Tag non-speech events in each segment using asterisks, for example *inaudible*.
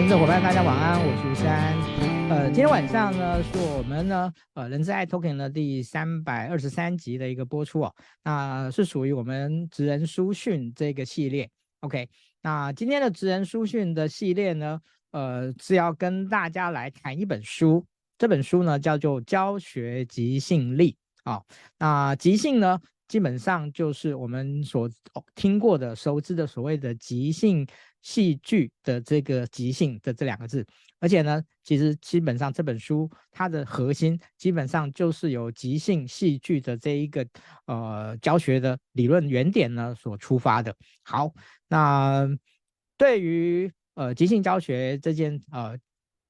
人资伙伴，大家晚安，我是山。呃，今天晚上呢，是我们呢，呃，人资爱 Talking 的第三百二十三集的一个播出哦。那是属于我们职人书讯这个系列。OK，那今天的职人书讯的系列呢，呃，是要跟大家来谈一本书。这本书呢，叫做《教学即兴力》啊、哦。那即兴呢，基本上就是我们所听过的、熟知的所谓的即兴。戏剧的这个即兴的这两个字，而且呢，其实基本上这本书它的核心基本上就是由即兴戏剧的这一个呃教学的理论原点呢所出发的。好，那对于呃即兴教学这件呃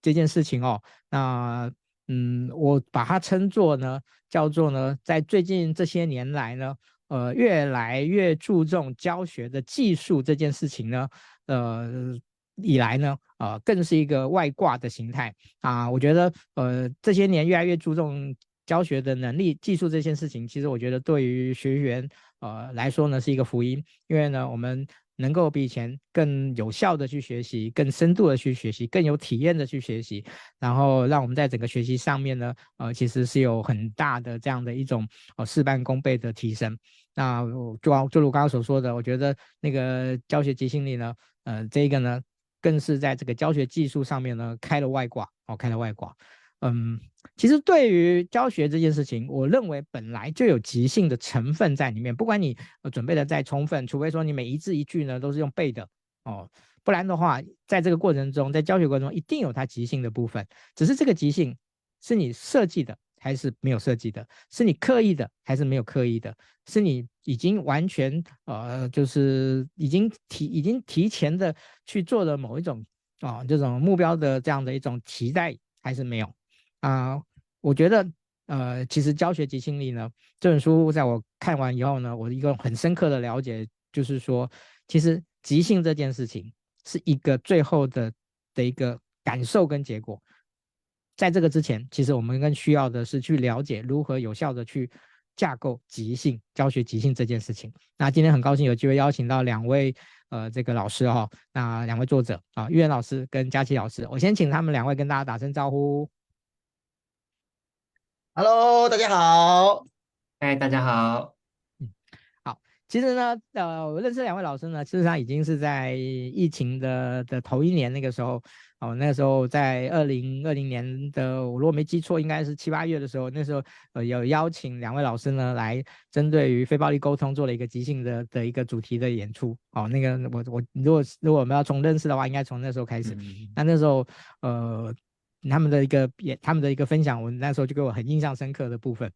这件事情哦，那嗯，我把它称作呢叫做呢，在最近这些年来呢，呃，越来越注重教学的技术这件事情呢。呃，以来呢，呃，更是一个外挂的形态啊。我觉得，呃，这些年越来越注重教学的能力、技术这件事情，其实我觉得对于学员呃来说呢，是一个福音，因为呢，我们能够比以前更有效的去学习，更深度的去学习，更有体验的去学习，然后让我们在整个学习上面呢，呃，其实是有很大的这样的一种呃事半功倍的提升。那就就如刚刚所说的，我觉得那个教学即兴力呢。呃，这个呢，更是在这个教学技术上面呢开了外挂哦，开了外挂。嗯，其实对于教学这件事情，我认为本来就有即兴的成分在里面。不管你准备的再充分，除非说你每一字一句呢都是用背的哦，不然的话，在这个过程中，在教学过程中一定有它即兴的部分。只是这个即兴是你设计的。还是没有设计的，是你刻意的，还是没有刻意的？是你已经完全呃，就是已经提已经提前的去做了某一种啊、这种目标的这样的一种期待，还是没有啊、我觉得呃，其实教学即兴力呢，这本书在我看完以后呢，我一个很深刻的了解就是说，其实即兴这件事情是一个最后的的一个感受跟结果。在这个之前，其实我们更需要的是去了解如何有效的去架构即兴教学即兴这件事情。那今天很高兴有机会邀请到两位呃这个老师哈、哦，那两位作者啊，玉圆老师跟佳琪老师，我先请他们两位跟大家打声招呼。Hello，大家好。嗨，大家好。嗯，好。其实呢，呃，我认识两位老师呢，事实上已经是在疫情的的头一年那个时候。哦，那个时候在二零二零年的，我如果没记错，应该是七八月的时候，那时候呃有邀请两位老师呢来针对于非暴力沟通做了一个即兴的的一个主题的演出。哦，那个我我如果如果我们要从认识的话，应该从那时候开始。嗯、那那时候呃他们的一个也他们的一个分享，文那时候就给我很印象深刻的部分。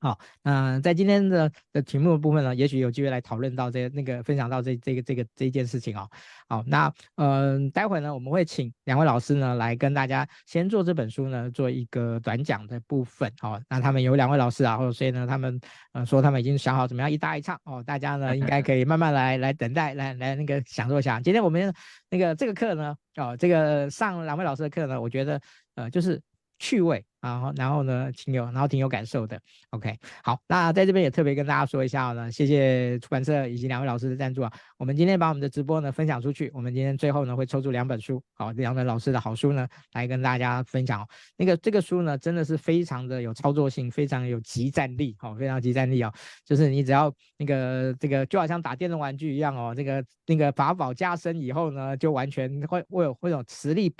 好，那、呃、在今天的的题目的部分呢，也许有机会来讨论到这那个分享到这这个这个这件事情哦。好，那嗯、待会呢，我们会请两位老师呢来跟大家先做这本书呢做一个短讲的部分。好、哦，那他们有两位老师啊，或者所以呢，他们呃说他们已经想好怎么样一搭一唱哦，大家呢应该可以慢慢来来等待来来那个享受一下。今天我们那个这个课呢，哦，这个上两位老师的课呢，我觉得呃就是趣味。然后，然后呢，挺有，然后挺有感受的。OK，好，那在这边也特别跟大家说一下呢，谢谢出版社以及两位老师的赞助啊。我们今天把我们的直播呢分享出去，我们今天最后呢会抽出两本书，好，两本老师的好书呢来跟大家分享。那个这个书呢真的是非常的有操作性，非常有即战力，好，非常即战力哦。就是你只要那个这个就好像打电动玩具一样哦，这个那个法宝加深以后呢，就完全会会有会有磁力。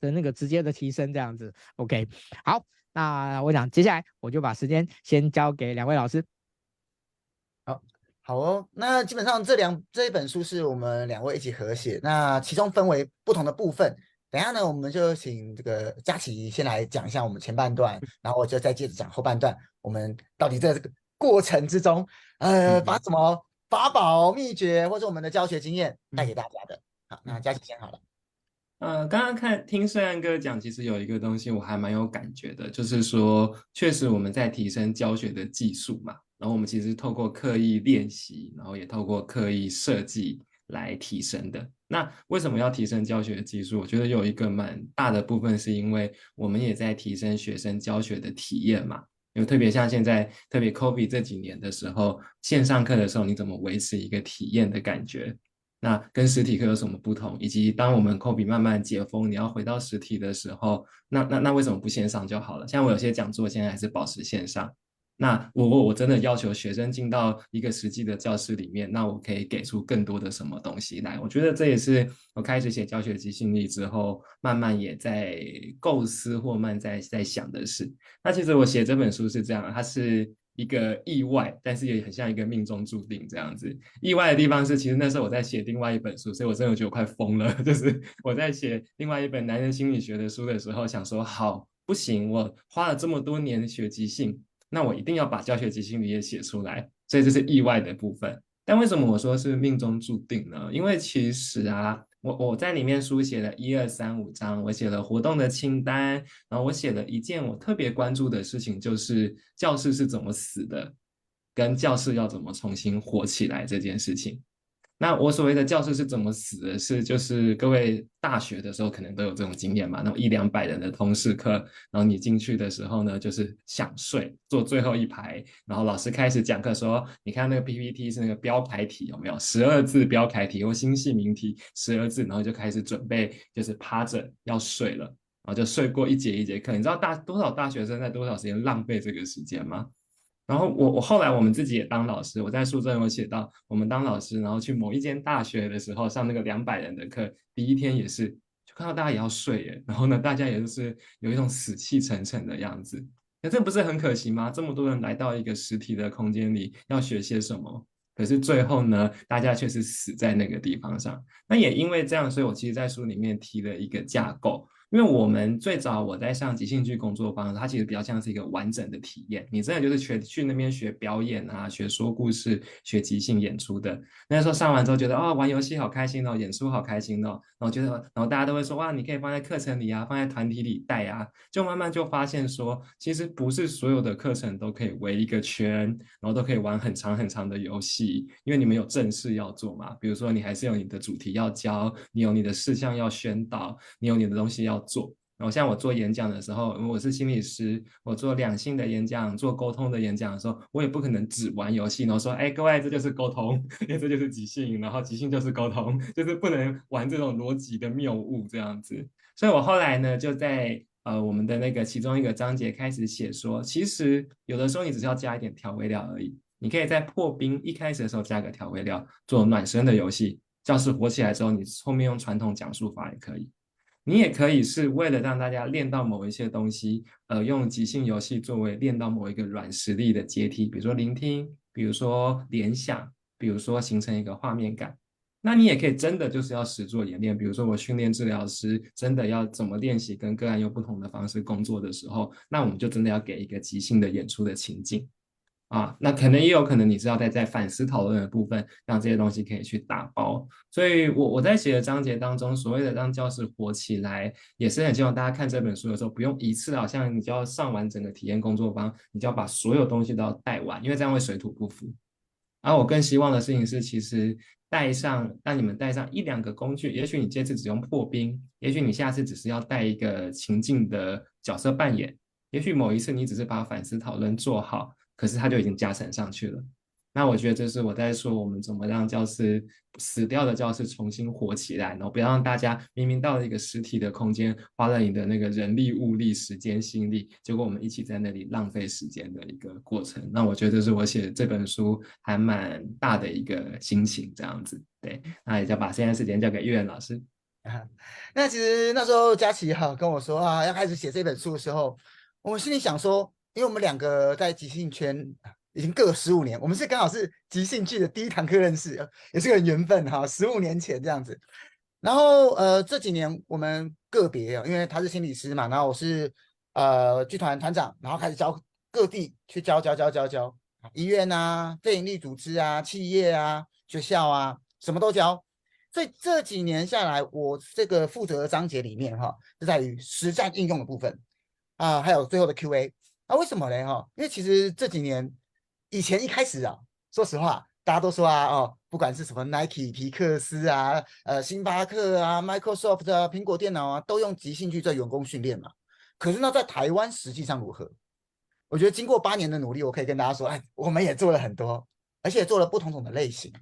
的那个直接的提升这样子，OK，好，那我想接下来我就把时间先交给两位老师。好，好哦，那基本上这两这一本书是我们两位一起合写，那其中分为不同的部分。等一下呢，我们就请这个佳琪先来讲一下我们前半段，然后我就再接着讲后半段。我们到底在这个过程之中，呃，把什么法宝秘诀或者我们的教学经验带给大家的？好，那佳琪先好了。呃，刚刚看听圣安哥讲，其实有一个东西我还蛮有感觉的，就是说，确实我们在提升教学的技术嘛，然后我们其实透过刻意练习，然后也透过刻意设计来提升的。那为什么要提升教学的技术？我觉得有一个蛮大的部分是因为我们也在提升学生教学的体验嘛，因为特别像现在，特别 COVID 这几年的时候，线上课的时候，你怎么维持一个体验的感觉？那跟实体课有什么不同？以及当我们 COVID 慢慢解封，你要回到实体的时候，那那那为什么不线上就好了？像我有些讲座现在还是保持线上。那我我我真的要求学生进到一个实际的教室里面，那我可以给出更多的什么东西来？我觉得这也是我开始写教学即兴力之后，慢慢也在构思或慢在在想的事。那其实我写这本书是这样，它是一个意外，但是也很像一个命中注定这样子。意外的地方是，其实那时候我在写另外一本书，所以我真的觉得我快疯了。*laughs* 就是我在写另外一本男人心理学的书的时候，想说好不行，我花了这么多年学即兴。那我一定要把教学即兴力也写出来，所以这是意外的部分。但为什么我说是命中注定呢？因为其实啊，我我在里面书写了一二三五章，我写了活动的清单，然后我写了一件我特别关注的事情，就是教室是怎么死的，跟教室要怎么重新活起来这件事情。那我所谓的教室是怎么死的？是就是各位大学的时候可能都有这种经验嘛，那种一两百人的通识课，然后你进去的时候呢，就是想睡，坐最后一排，然后老师开始讲课说，你看那个 PPT 是那个标楷体有没有？十二字标楷体或新细明体十二字，然后就开始准备就是趴着要睡了，然后就睡过一节一节课。你知道大多少大学生在多少时间浪费这个时间吗？然后我我后来我们自己也当老师，我在书中有写到，我们当老师，然后去某一间大学的时候上那个两百人的课，第一天也是就看到大家也要睡耶，然后呢，大家也就是有一种死气沉沉的样子，那这不是很可惜吗？这么多人来到一个实体的空间里要学些什么，可是最后呢，大家却是死在那个地方上。那也因为这样，所以我其实在书里面提了一个架构。因为我们最早我在上即兴剧工作坊，它其实比较像是一个完整的体验。你真的就是学去那边学表演啊，学说故事，学即兴演出的。那时候上完之后觉得哦，玩游戏好开心哦，演出好开心哦。然后觉得，然后大家都会说哇，你可以放在课程里啊，放在团体里带啊。就慢慢就发现说，其实不是所有的课程都可以围一个圈，然后都可以玩很长很长的游戏，因为你们有正事要做嘛。比如说你还是有你的主题要教，你有你的事项要宣导，你有你的东西要。做，然后像我做演讲的时候，我是心理师，我做两性的演讲，做沟通的演讲的时候，我也不可能只玩游戏，然后说，哎，各位，这就是沟通，*laughs* 因为这就是即兴，然后即兴就是沟通，*laughs* 就是不能玩这种逻辑的谬误这样子。所以我后来呢，就在呃我们的那个其中一个章节开始写说，其实有的时候你只是要加一点调味料而已，你可以在破冰一开始的时候加个调味料，做暖身的游戏，教室活起来之后，你后面用传统讲述法也可以。你也可以是为了让大家练到某一些东西，呃，用即兴游戏作为练到某一个软实力的阶梯，比如说聆听，比如说联想，比如说形成一个画面感。那你也可以真的就是要实作演练，比如说我训练治疗师真的要怎么练习跟个案用不同的方式工作的时候，那我们就真的要给一个即兴的演出的情境。啊，那可能也有可能你知道在在反思讨论的部分，让这些东西可以去打包。所以我我在写的章节当中，所谓的让教室活起来，也是很希望大家看这本书的时候，不用一次好像你就要上完整个体验工作坊，你就要把所有东西都要带完，因为这样会水土不服。而我更希望的事情是，其实带上让你们带上一两个工具，也许你这次只用破冰，也许你下次只是要带一个情境的角色扮演，也许某一次你只是把反思讨论做好。可是它就已经加成上去了，那我觉得这是我在说我们怎么让教室死掉的教室重新活起来，然后不要让大家明明到了一个实体的空间，花了你的那个人力物力、时间心力，结果我们一起在那里浪费时间的一个过程。那我觉得这是我写这本书还蛮大的一个心情，这样子。对，那也就把现在时间交给郁仁老师。*laughs* 那其实那时候佳琪哈跟我说啊，要开始写这本书的时候，我心里想说。因为我们两个在即兴圈已经各十五年，我们是刚好是即兴剧的第一堂课认识，也是个缘分哈。十五年前这样子，然后呃这几年我们个别啊，因为他是心理师嘛，然后我是呃剧团团长，然后开始教各地去教教教教教医院啊、非营利组织啊、企业啊、学校啊，什么都教。所以这几年下来，我这个负责的章节里面哈，是在于实战应用的部分啊，还有最后的 Q&A。那、啊、为什么呢？哈，因为其实这几年以前一开始啊，说实话，大家都说啊，哦，不管是什么 Nike、皮克斯啊，呃，星巴克啊，Microsoft 啊，苹果电脑啊，都用即兴剧做员工训练嘛。可是呢，在台湾实际上如何？我觉得经过八年的努力，我可以跟大家说，哎，我们也做了很多，而且做了不同种的类型。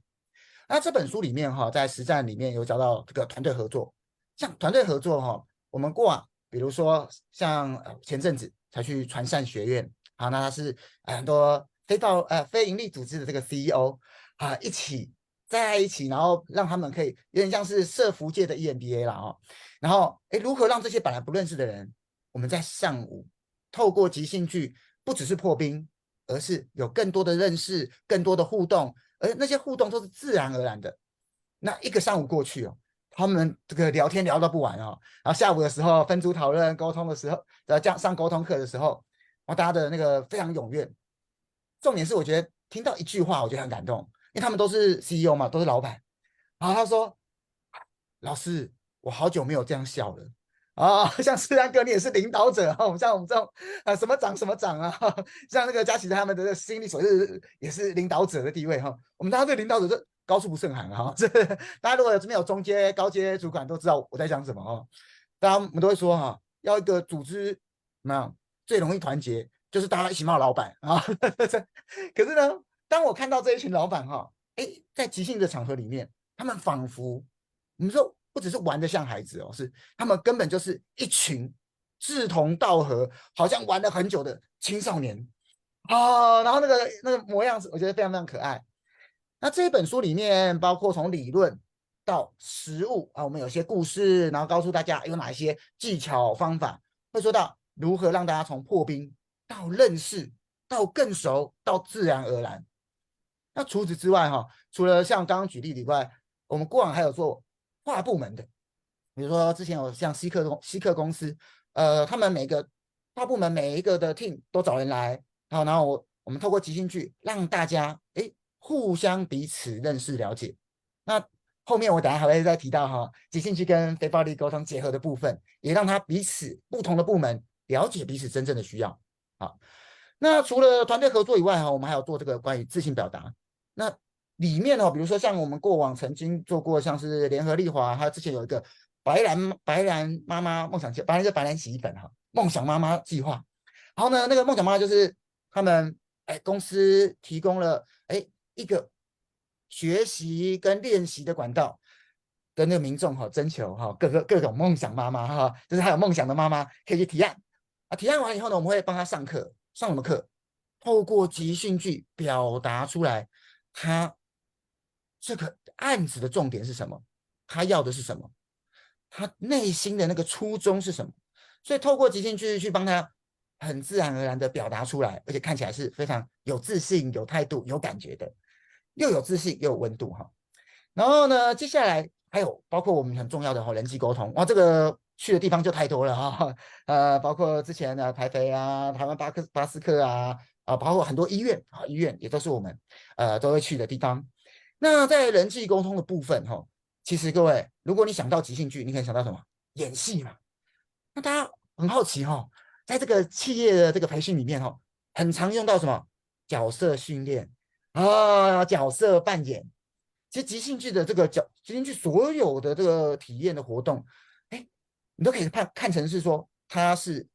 那这本书里面哈，在实战里面有讲到这个团队合作，像团队合作哈，我们过往比如说像前阵子才去传善学院，好，那他是很多非到呃非营利组织的这个 CEO 啊一起在一起，然后让他们可以有点像是社福界的 EMBA 了哦，然后诶如何让这些本来不认识的人，我们在上午透过即兴剧，不只是破冰，而是有更多的认识，更多的互动。而那些互动都是自然而然的，那一个上午过去哦，他们这个聊天聊到不完哦，然后下午的时候分组讨论沟通的时候，呃，这样上沟通课的时候，然后大家的那个非常踊跃。重点是我觉得听到一句话，我觉得很感动，因为他们都是 CEO 嘛，都是老板。然后他说：“老师，我好久没有这样笑了。”啊、*laughs* 像思安哥，你也是领导者哈、哦，像我们这种啊，什么长什么长啊，*laughs* 像那个佳琪他们的心理所是也是领导者的地位哈、哦。我们大家对领导者说高处不胜寒哈。*laughs* 这、大家如果有这边有中阶、高阶主管都知道我在讲什么哦。大家我们都会说哈、要一个组织那最容易团结，就是大家一起骂老板啊。*laughs* 可是呢，当我看到这一群老板哈，哎，在即兴的场合里面，他们仿佛我们说。不只是玩得像孩子哦，是他们根本就是一群志同道合，好像玩了很久的青少年啊。然后那个那个模样，我觉得非常非常可爱。那这一本书里面，包括从理论到实物啊，我们有些故事，然后告诉大家有哪一些技巧方法，会说到如何让大家从破冰到认识，到更熟，到自然而然。那除此之外哈，除了像刚刚举例以外，我们过往还有做。跨部门的，比如说之前有像西客公西客公司，呃，他们每个跨部门每一个的 team 都找人来，然后然后我我们透过即兴剧让大家哎互相彼此认识了解。那后面我等下还会再提到哈，即兴剧跟非暴力沟通结合的部分，也让他彼此不同的部门了解彼此真正的需要。好，那除了团队合作以外哈，我们还有做这个关于自信表达。那里面哦，比如说像我们过往曾经做过，像是联合利华，还有之前有一个白兰白兰妈妈梦想计，白兰是白兰洗衣粉哈，梦想妈妈计划。然后呢，那个梦想妈妈就是他们哎公司提供了一个学习跟练习的管道，跟那个民众哈征求哈各个各种梦想妈妈哈，就是还有梦想的妈妈可以去提案啊，提案完以后呢，我们会帮他上课，上什么课？透过即兴剧表达出来他。这个案子的重点是什么？他要的是什么？他内心的那个初衷是什么？所以透过即兴剧去帮他很自然而然的表达出来，而且看起来是非常有自信、有态度、有感觉的，又有自信又有温度哈。然后呢，接下来还有包括我们很重要的哈人际沟通哇，这个去的地方就太多了哈。呃，包括之前的台北啊、台湾巴克巴斯克啊啊，包括很多医院啊，医院也都是我们呃都会去的地方。那在人际沟通的部分，哈，其实各位，如果你想到即兴剧，你可以想到什么？演戏嘛。那大家很好奇，哈，在这个企业的这个培训里面，哈，很常用到什么？角色训练啊，角色扮演。其实即兴剧的这个角，即兴剧所有的这个体验的活动，哎，你都可以看看成是说，它是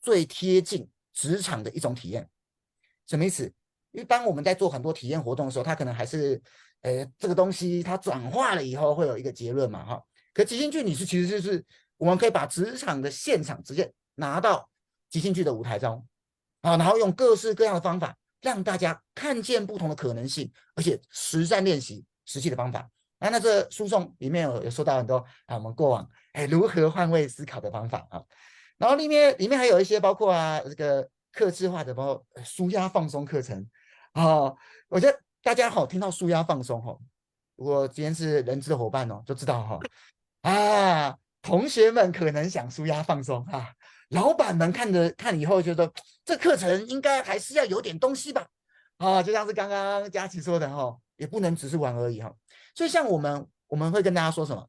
最贴近职场的一种体验。什么意思？一般我们在做很多体验活动的时候，它可能还是，呃，这个东西它转化了以后会有一个结论嘛，哈。可即兴剧你是其实就是我们可以把职场的现场直接拿到即兴剧的舞台中，啊，然后用各式各样的方法让大家看见不同的可能性，而且实战练习实际的方法。啊，那这书中里面有有说到很多啊，我们过往哎如何换位思考的方法啊，然后里面里面还有一些包括啊这个客制化的包括舒压放松课程。哦，我觉得大家好，听到舒压放松哈，如果今天是人资的伙伴哦，就知道哈啊，同学们可能想舒压放松啊，老板们看着看以后觉得这课程应该还是要有点东西吧，啊，就像是刚刚佳琪说的哈，也不能只是玩而已哈，所以像我们我们会跟大家说什么，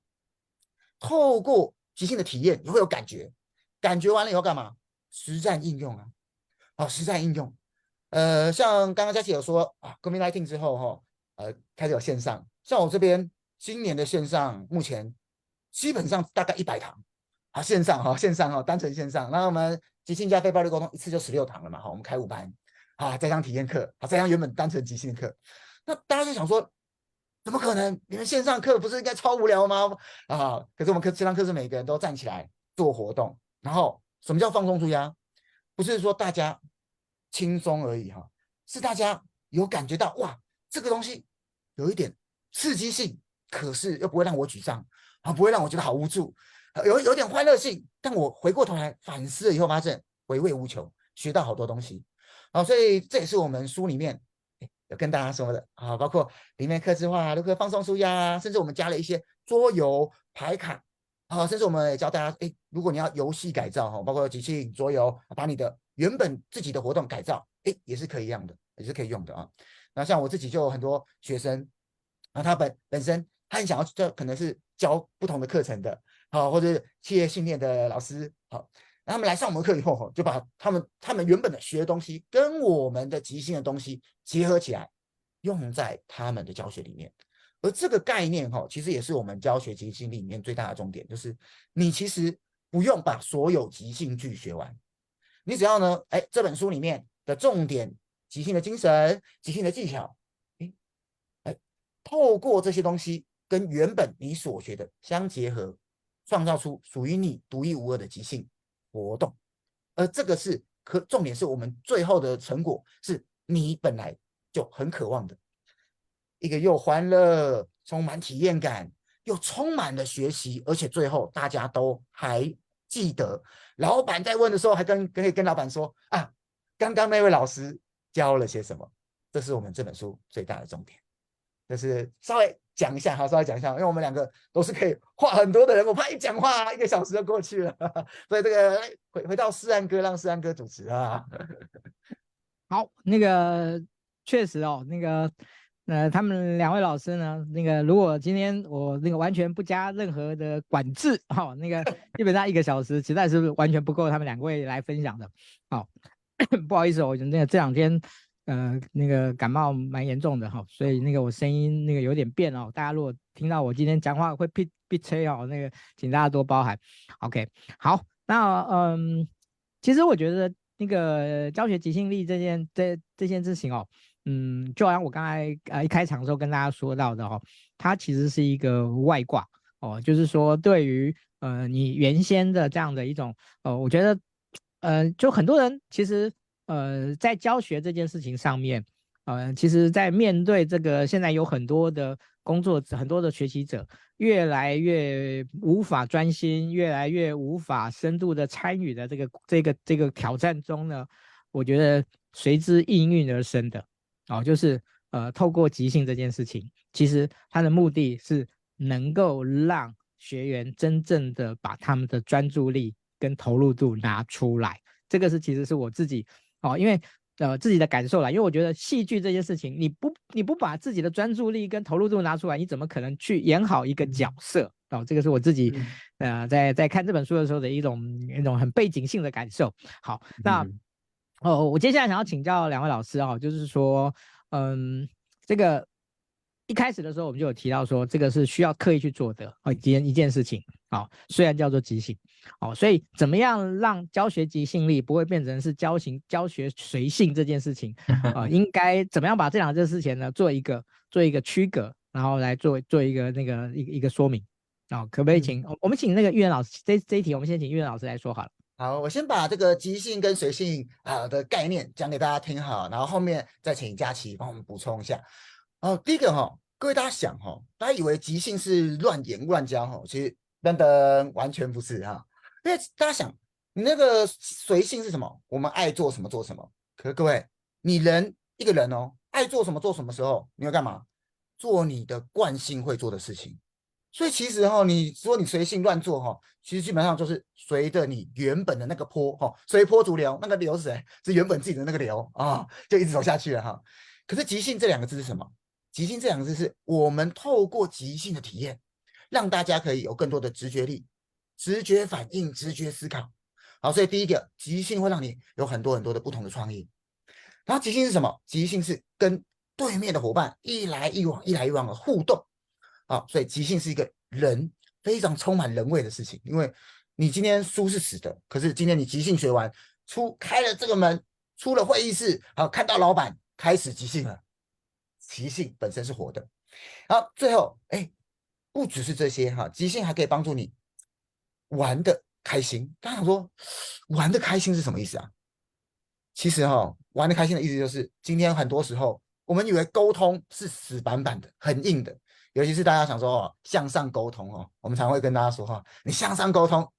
透过即兴的体验，你会有感觉，感觉完了以后干嘛？实战应用啊，好，实战应用。呃，像刚刚佳琪有说啊，COVID-19 之后哈，呃，开始有线上。像我这边今年的线上，目前基本上大概一百堂啊，线上哈，线上哈，单纯线上。那我们即兴加非暴力沟通一次就十六堂了嘛，哈，我们开五班啊，再上体验课，啊，再上原本单纯即兴的课。那大家就想说，怎么可能？你们线上课不是应该超无聊吗？啊，可是我们课线上课是每个人都站起来做活动，然后什么叫放松出压？不是说大家轻松而已哈，是大家有感觉到哇，这个东西有一点刺激性，可是又不会让我沮丧啊，不会让我觉得好无助，有有点欢乐性，但我回过头来反思了以后，发现回味无穷，学到好多东西。好，所以这也是我们书里面有跟大家说的啊，包括里面客制化如何放松舒压，甚至我们加了一些桌游牌卡。啊，甚至我们也教大家，哎，如果你要游戏改造哈，包括即兴桌游，把你的原本自己的活动改造，哎，也是可以用的，也是可以用的啊。那像我自己就有很多学生，啊，他本本身他很想要，这可能是教不同的课程的，好，或者是企业训练的老师，好，那他们来上我们课以后，就把他们他们原本的学的东西跟我们的即兴的东西结合起来，用在他们的教学里面。而这个概念哈，其实也是我们教学即兴里面最大的重点，就是你其实不用把所有即兴剧学完，你只要呢，哎，这本书里面的重点，即兴的精神、即兴的技巧，哎，哎，透过这些东西跟原本你所学的相结合，创造出属于你独一无二的即兴活动。而这个是可重点是我们最后的成果，是你本来就很渴望的。一个又欢乐、充满体验感，又充满了学习，而且最后大家都还记得，老板在问的时候还跟可以跟老板说啊，刚刚那位老师教了些什么？这是我们这本书最大的重点。就是稍微讲一下，好，稍微讲一下，因为我们两个都是可以 *laughs* 话很多的人，我怕一讲话一个小时就过去了，所以这个回回到世安哥，让世安哥主持啊。*laughs* 好，那个确实哦，那个。呃，他们两位老师呢，那个如果今天我那个完全不加任何的管制，哈、哦，那个 *laughs* 基本上一个小时实在是完全不够他们两位来分享的。好、哦，*coughs* 不好意思，我那个这两天呃那个感冒蛮严重的哈、哦，所以那个我声音那个有点变哦。大家如果听到我今天讲话会鼻鼻吹哦，那个请大家多包涵。OK，好，那嗯，其实我觉得那个教学即兴力这件这这件事情哦。嗯，就好像我刚才呃一开场的时候跟大家说到的哦，它其实是一个外挂哦，就是说对于呃你原先的这样的一种呃，我觉得呃就很多人其实呃在教学这件事情上面，呃其实在面对这个现在有很多的工作，很多的学习者越来越无法专心，越来越无法深度的参与的这个这个这个挑战中呢，我觉得随之应运而生的。哦，就是呃，透过即兴这件事情，其实它的目的是能够让学员真正的把他们的专注力跟投入度拿出来。这个是其实是我自己哦，因为呃自己的感受啦，因为我觉得戏剧这件事情，你不你不把自己的专注力跟投入度拿出来，你怎么可能去演好一个角色？哦，这个是我自己呃在在看这本书的时候的一种一种很背景性的感受。好，那。嗯哦，我接下来想要请教两位老师啊，就是说，嗯，这个一开始的时候我们就有提到说，这个是需要刻意去做的啊，一件一件事情啊，虽然叫做即兴，哦，所以怎么样让教学即兴力不会变成是教行教学随性这件事情啊？*laughs* 应该怎么样把这两件事情呢做一个做一个区隔，然后来做做一个那个一个一个说明啊？可不可以请我们请那个育人老师这这一题，我们先请育人老师来说好了。好，我先把这个即兴跟随性啊的概念讲给大家听好，然后后面再请佳琪帮我们补充一下。哦，第一个哈、哦，各位大家想哈、哦，大家以为即兴是乱言乱教哈，其实噔噔完全不是哈。因为大家想，你那个随性是什么？我们爱做什么做什么。可是各位，你人一个人哦，爱做什么做什么时候，你要干嘛？做你的惯性会做的事情。所以其实哈，你说你随性乱做哈，其实基本上就是随着你原本的那个坡哈，随波逐流，那个流是谁？是原本自己的那个流啊，就一直走下去了哈。可是即兴这两个字是什么？即兴这两个字是我们透过即兴的体验，让大家可以有更多的直觉力、直觉反应、直觉思考。好，所以第一个即兴会让你有很多很多的不同的创意。然后即兴是什么？即兴是跟对面的伙伴一来一往、一来一往的互动。好，所以即兴是一个人非常充满人味的事情，因为你今天书是死的，可是今天你即兴学完，出开了这个门，出了会议室，好看到老板开始即兴了，即兴本身是活的，好，最后，哎，不只是这些哈，即兴还可以帮助你玩的开心。大家想说，玩的开心是什么意思啊？其实哈，玩的开心的意思就是，今天很多时候我们以为沟通是死板板的、很硬的，尤其是大家想说哦，向上沟通哦，我们常会跟大家说哈，你向上沟通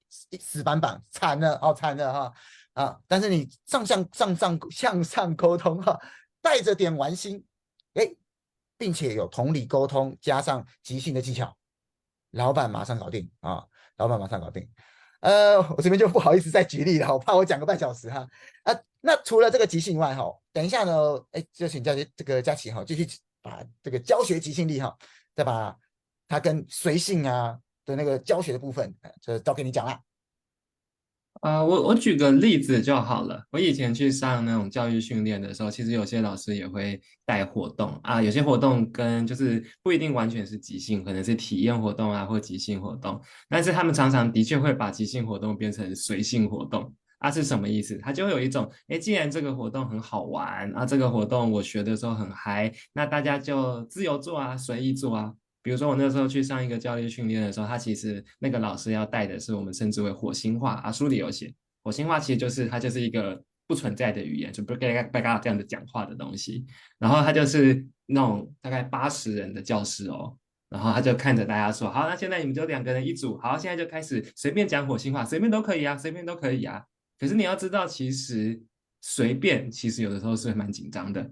死板板，惨了哦，惨了哈啊！但是你上向上上向上沟通哈，带着点玩心，哎。并且有同理沟通，加上即兴的技巧，老板马上搞定啊！老板马上搞定。呃，我这边就不好意思再举例了，我怕我讲个半小时哈。啊，那除了这个即兴以外哈，等一下呢，哎，就请教这个佳琪哈，继续把这个教学即兴力哈，再把它跟随性啊的那个教学的部分，就交给你讲了。啊、我我举个例子就好了。我以前去上那种教育训练的时候，其实有些老师也会带活动啊，有些活动跟就是不一定完全是即兴，可能是体验活动啊或即兴活动。但是他们常常的确会把即兴活动变成随性活动啊，是什么意思？他就会有一种，哎，既然这个活动很好玩啊，这个活动我学的时候很嗨，那大家就自由做啊，随意做啊。比如说我那时候去上一个教育训练的时候，他其实那个老师要带的是我们称之为火星话啊，书里有写，火星话其实就是它就是一个不存在的语言，就不嘎嘎嘎嘎这样的讲话的东西。然后他就是那种大概八十人的教室哦，然后他就看着大家说，好，那现在你们就两个人一组，好，现在就开始随便讲火星话，随便都可以啊，随便都可以啊。可是你要知道，其实随便其实有的时候是蛮紧张的。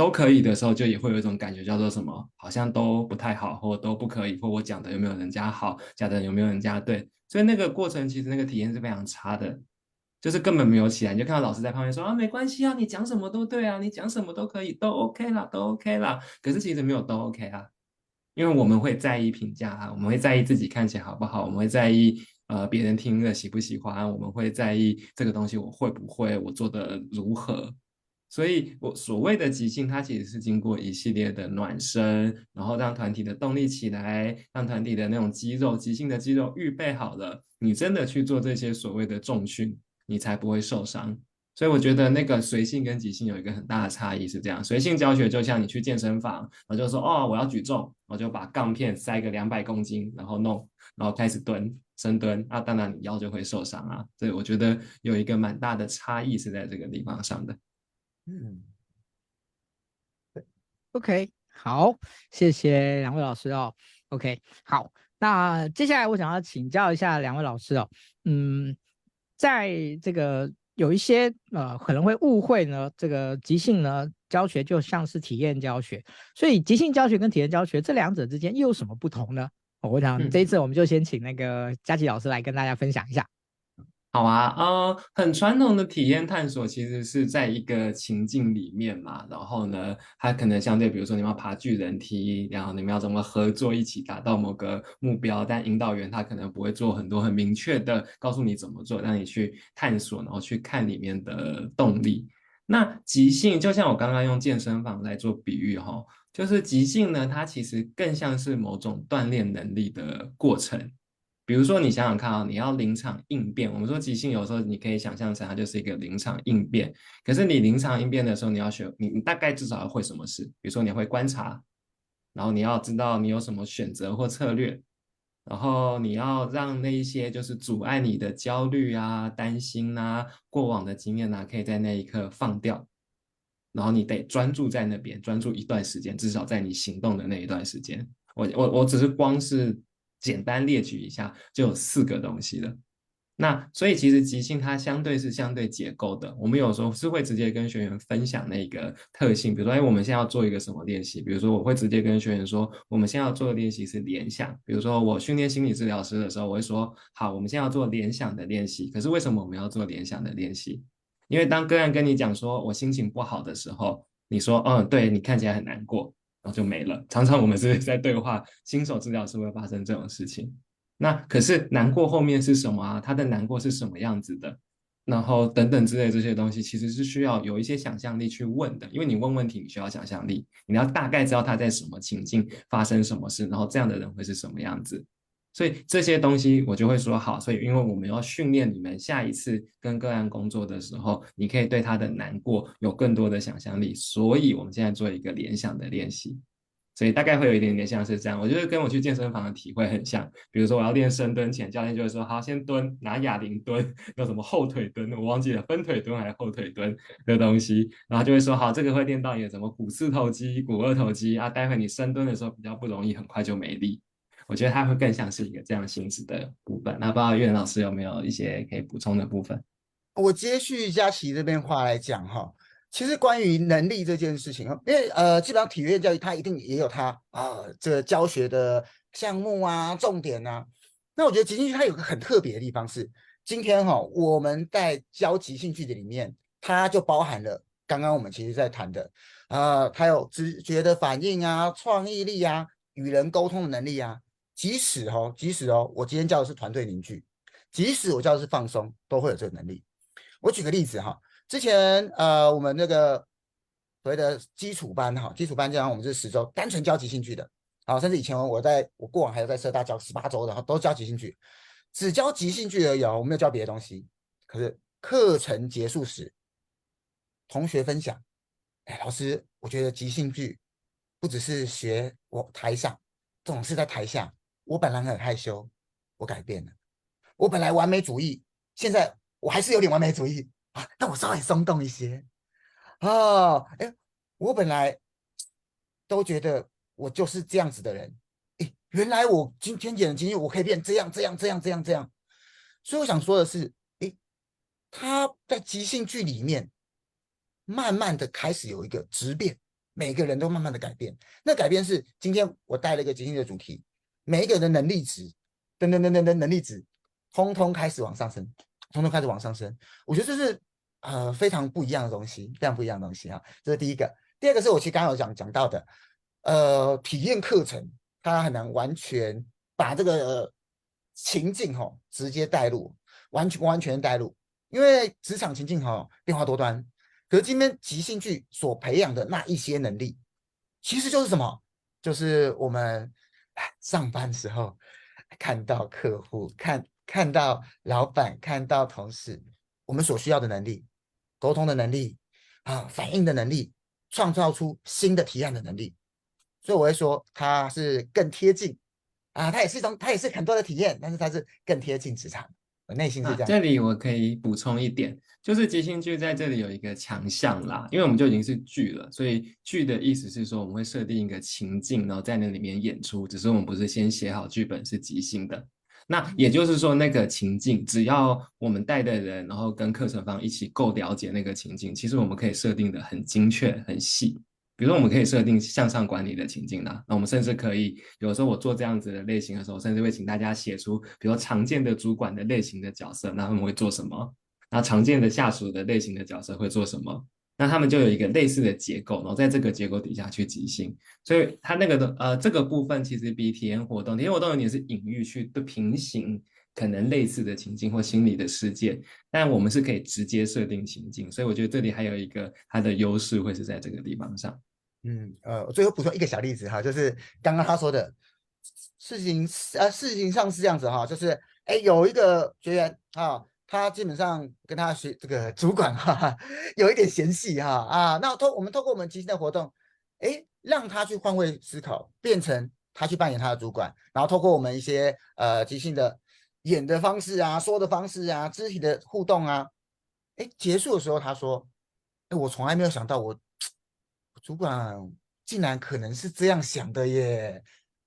都可以的时候，就也会有一种感觉，叫做什么？好像都不太好，或都不可以，或我讲的有没有人家好，讲的有没有人家对？所以那个过程其实那个体验是非常差的，就是根本没有起来。你就看到老师在旁边说啊，没关系啊，你讲什么都对啊，你讲什么都可以，都 OK 啦，都 OK 啦。可是其实没有都 OK 啊，因为我们会在意评价啊，我们会在意自己看起来好不好，我们会在意呃别人听了喜不喜欢，我们会在意这个东西我会不会，我做的如何。所以，我所谓的即兴，它其实是经过一系列的暖身，然后让团体的动力起来，让团体的那种肌肉，即兴的肌肉预备好了，你真的去做这些所谓的重训，你才不会受伤。所以，我觉得那个随性跟即兴有一个很大的差异是这样：随性教学就像你去健身房，我就说哦，我要举重，我就把杠片塞个两百公斤，然后弄，然后开始蹲深蹲，啊，当然你腰就会受伤啊。所以，我觉得有一个蛮大的差异是在这个地方上的。嗯，OK，好，谢谢两位老师哦。OK，好，那接下来我想要请教一下两位老师哦。嗯，在这个有一些呃可能会误会呢，这个即兴呢教学就像是体验教学，所以即兴教学跟体验教学这两者之间又有什么不同呢？哦，我想这一次我们就先请那个佳琪老师来跟大家分享一下。好啊，呃，很传统的体验探索其实是在一个情境里面嘛，然后呢，它可能相对，比如说你们要爬巨人梯，然后你们要怎么合作一起达到某个目标，但引导员他可能不会做很多很明确的告诉你怎么做，让你去探索，然后去看里面的动力。那即兴就像我刚刚用健身房来做比喻哈，就是即兴呢，它其实更像是某种锻炼能力的过程。比如说，你想想看啊，你要临场应变。我们说即兴，有时候你可以想象成它就是一个临场应变。可是你临场应变的时候，你要学，你你大概至少要会什么事？比如说你会观察，然后你要知道你有什么选择或策略，然后你要让那一些就是阻碍你的焦虑啊、担心啊、过往的经验啊，可以在那一刻放掉。然后你得专注在那边，专注一段时间，至少在你行动的那一段时间。我我我只是光是。简单列举一下，就有四个东西了。那所以其实即兴它相对是相对结构的。我们有时候是会直接跟学员分享那个特性，比如说，哎，我们现在要做一个什么练习？比如说，我会直接跟学员说，我们现在要做的练习是联想。比如说，我训练心理治疗师的时候，我会说，好，我们现在要做联想的练习。可是为什么我们要做联想的练习？因为当个案跟你讲说我心情不好的时候，你说，嗯，对，你看起来很难过。然后就没了。常常我们是 *laughs* 在对话，新手治疗是会发生这种事情。那可是难过后面是什么啊？他的难过是什么样子的？然后等等之类这些东西，其实是需要有一些想象力去问的。因为你问问题，你需要想象力，你要大概知道他在什么情境发生什么事，然后这样的人会是什么样子。所以这些东西我就会说好，所以因为我们要训练你们下一次跟个案工作的时候，你可以对他的难过有更多的想象力。所以我们现在做一个联想的练习，所以大概会有一点点像是这样。我觉得跟我去健身房的体会很像。比如说我要练深蹲前，教练就会说：“好，先蹲，拿哑铃蹲，有什么后腿蹲，我忘记了分腿蹲还是后腿蹲的东西。”然后就会说：“好，这个会练到你的什么股四头肌、股二头肌啊，待会你深蹲的时候比较不容易，很快就没力。”我觉得它会更像是一个这样性质的部分。那不知道岳老师有没有一些可以补充的部分？我接续佳琪这边话来讲哈。其实关于能力这件事情，因为呃，基本上体育教育它一定也有它啊、呃，这个教学的项目啊、重点啊。那我觉得即兴剧它有个很特别的地方是，今天哈、我们在教即兴剧的里面，它就包含了刚刚我们其实在谈的啊、它有直觉的反应啊、创意力啊、与人沟通的能力啊。即使哦，即使哦，我今天教的是团队凝聚，即使我教的是放松，都会有这个能力。我举个例子哈。之前呃，我们那个所谓的基础班哈，基础班这样我们是十周，单纯教即兴剧的，啊，甚至以前我在我过往还有在社大教十八周的，都教即兴剧，只教即兴剧而已哦，我没有教别的东西。可是课程结束时，同学分享，哎，老师，我觉得即兴剧不只是学我台上，总是在台下。我本来很害羞，我改变了。我本来完美主义，现在我还是有点完美主义。啊，那我稍微松动一些啊，哎，我本来都觉得我就是这样子的人，哎，原来我今天演的即兴剧，我可以变这样这样这样这样这样，所以我想说的是，哎，他在即兴剧里面，慢慢的开始有一个质变，每个人都慢慢的改变，那改变是今天我带了一个即兴的主题，每一个人的能力值，等等等等等能力值，通通开始往上升。通通开始往上升，我觉得这是呃非常不一样的东西，非常不一样的东西哈。这是第一个，第二个是我其实刚刚有讲讲到的，呃，体验课程它很难完全把这个、情境哈、直接带入，完全完全带入，因为职场情境哈、哦、变化多端。可是今天即兴剧所培养的那一些能力，其实就是什么？就是我们上班时候看到客户看。看到老板，看到同事，我们所需要的能力，沟通的能力啊，反应的能力，创造出新的提案的能力，所以我会说它是更贴近啊，它也是一种，它也是很多的体验，但是它是更贴近职场，我内心是这样。这里我可以补充一点，就是即兴剧在这里有一个强项啦，因为我们就已经是剧了，所以剧的意思是说我们会设定一个情境，然后在那里面演出，只是我们不是先写好剧本，是即兴的。那也就是说，那个情境，只要我们带的人，然后跟课程方一起够了解那个情境，其实我们可以设定的很精确、很细。比如说，我们可以设定向上管理的情境啦，那我们甚至可以，有时候我做这样子的类型的时候，甚至会请大家写出，比如常见的主管的类型的角色，那他们会做什么？那常见的下属的类型的角色会做什么？那他们就有一个类似的结构，然后在这个结构底下去即兴，所以它那个的呃这个部分其实比体验活动，体验活动有点是隐喻去的平行可能类似的情境或心理的世界，但我们是可以直接设定情境，所以我觉得这里还有一个它的优势会是在这个地方上。嗯，呃，我最后补充一个小例子哈，就是刚刚他说的事情，呃，事情上是这样子哈，就是哎有一个学员啊。他基本上跟他学这个主管哈，哈，有一点嫌隙哈啊，那通我们透过我们即兴的活动，诶，让他去换位思考，变成他去扮演他的主管，然后透过我们一些呃即兴的演的方式啊，说的方式啊，肢体的互动啊，诶，结束的时候他说，诶，我从来没有想到，我主管竟然可能是这样想的耶。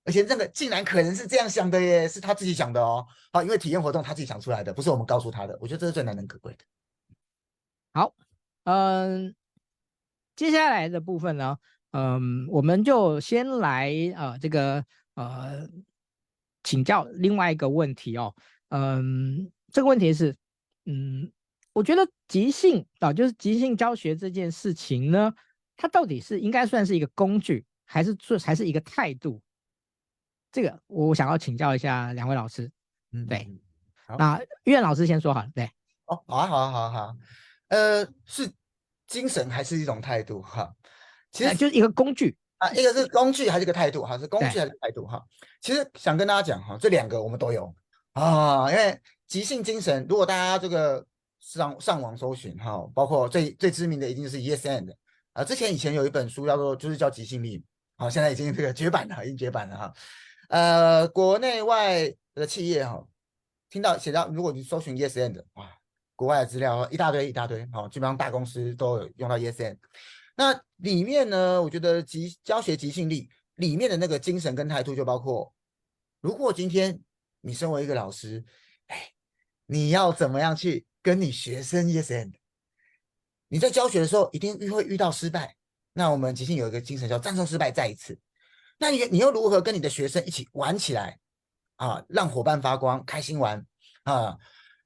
而且这个竟然可能是这样想的耶，是他自己想的哦。好，因为体验活动他自己想出来的，不是我们告诉他的。我觉得这是最难能可贵的。好，嗯，接下来的部分呢，嗯，我们就先来呃这个呃请教另外一个问题哦。嗯，这个问题是，嗯，我觉得即兴啊，就是即兴教学这件事情呢，它到底是应该算是一个工具，还是做还是一个态度？这个我想要请教一下两位老师，嗯，对，好那岳老师先说好了，对，哦，好啊，好啊，好啊，好啊，呃，是精神还是一种态度哈？其实就是一个工具啊，一个是工具还是一个态度哈？是工具还是态度哈？其实想跟大家讲哈，这两个我们都有啊，因为即兴精神，如果大家这个上上网搜寻哈，包括最最知名的一定是 Yes and 啊，之前以前有一本书叫做就是叫即兴力。好，现在已经这个绝版了，已经绝版了哈。呃，国内外的企业哈，听到写到，如果你搜寻 Yes and，哇，国外的资料一大堆一大堆，好，基本上大公司都有用到 Yes and。那里面呢，我觉得即教学即兴力里面的那个精神跟态度，就包括，如果今天你身为一个老师，哎，你要怎么样去跟你学生 Yes and？你在教学的时候一定会遇到失败，那我们即兴有一个精神叫战胜失败再一次。那你你又如何跟你的学生一起玩起来啊？让伙伴发光，开心玩啊？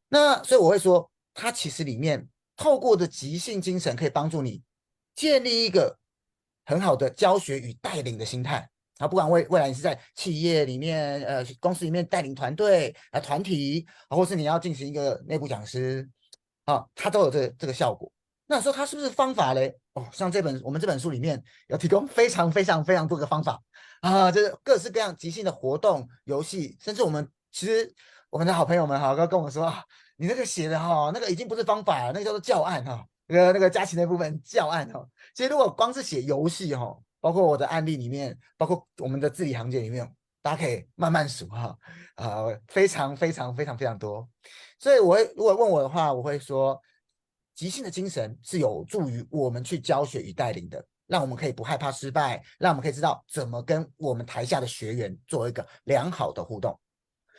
那所以我会说，它其实里面透过的即兴精神可以帮助你建立一个很好的教学与带领的心态啊。不管未未来你是在企业里面、呃公司里面带领团队啊团体啊，或是你要进行一个内部讲师啊，它都有这个、这个效果。那说它是不是方法嘞？哦，像这本我们这本书里面有提供非常非常非常多的方法啊，就是各式各样即兴的活动、游戏，甚至我们其实我们的好朋友们哈，刚跟我说啊，你那个写的哈，那个已经不是方法了，那个叫做教案哈，那个那个佳琪那部分教案哈。其实如果光是写游戏哈，包括我的案例里面，包括我们的字里行间里面，大家可以慢慢数哈，啊，非常非常非常非常多。所以我会如果问我的话，我会说。即兴的精神是有助于我们去教学与带领的，让我们可以不害怕失败，让我们可以知道怎么跟我们台下的学员做一个良好的互动。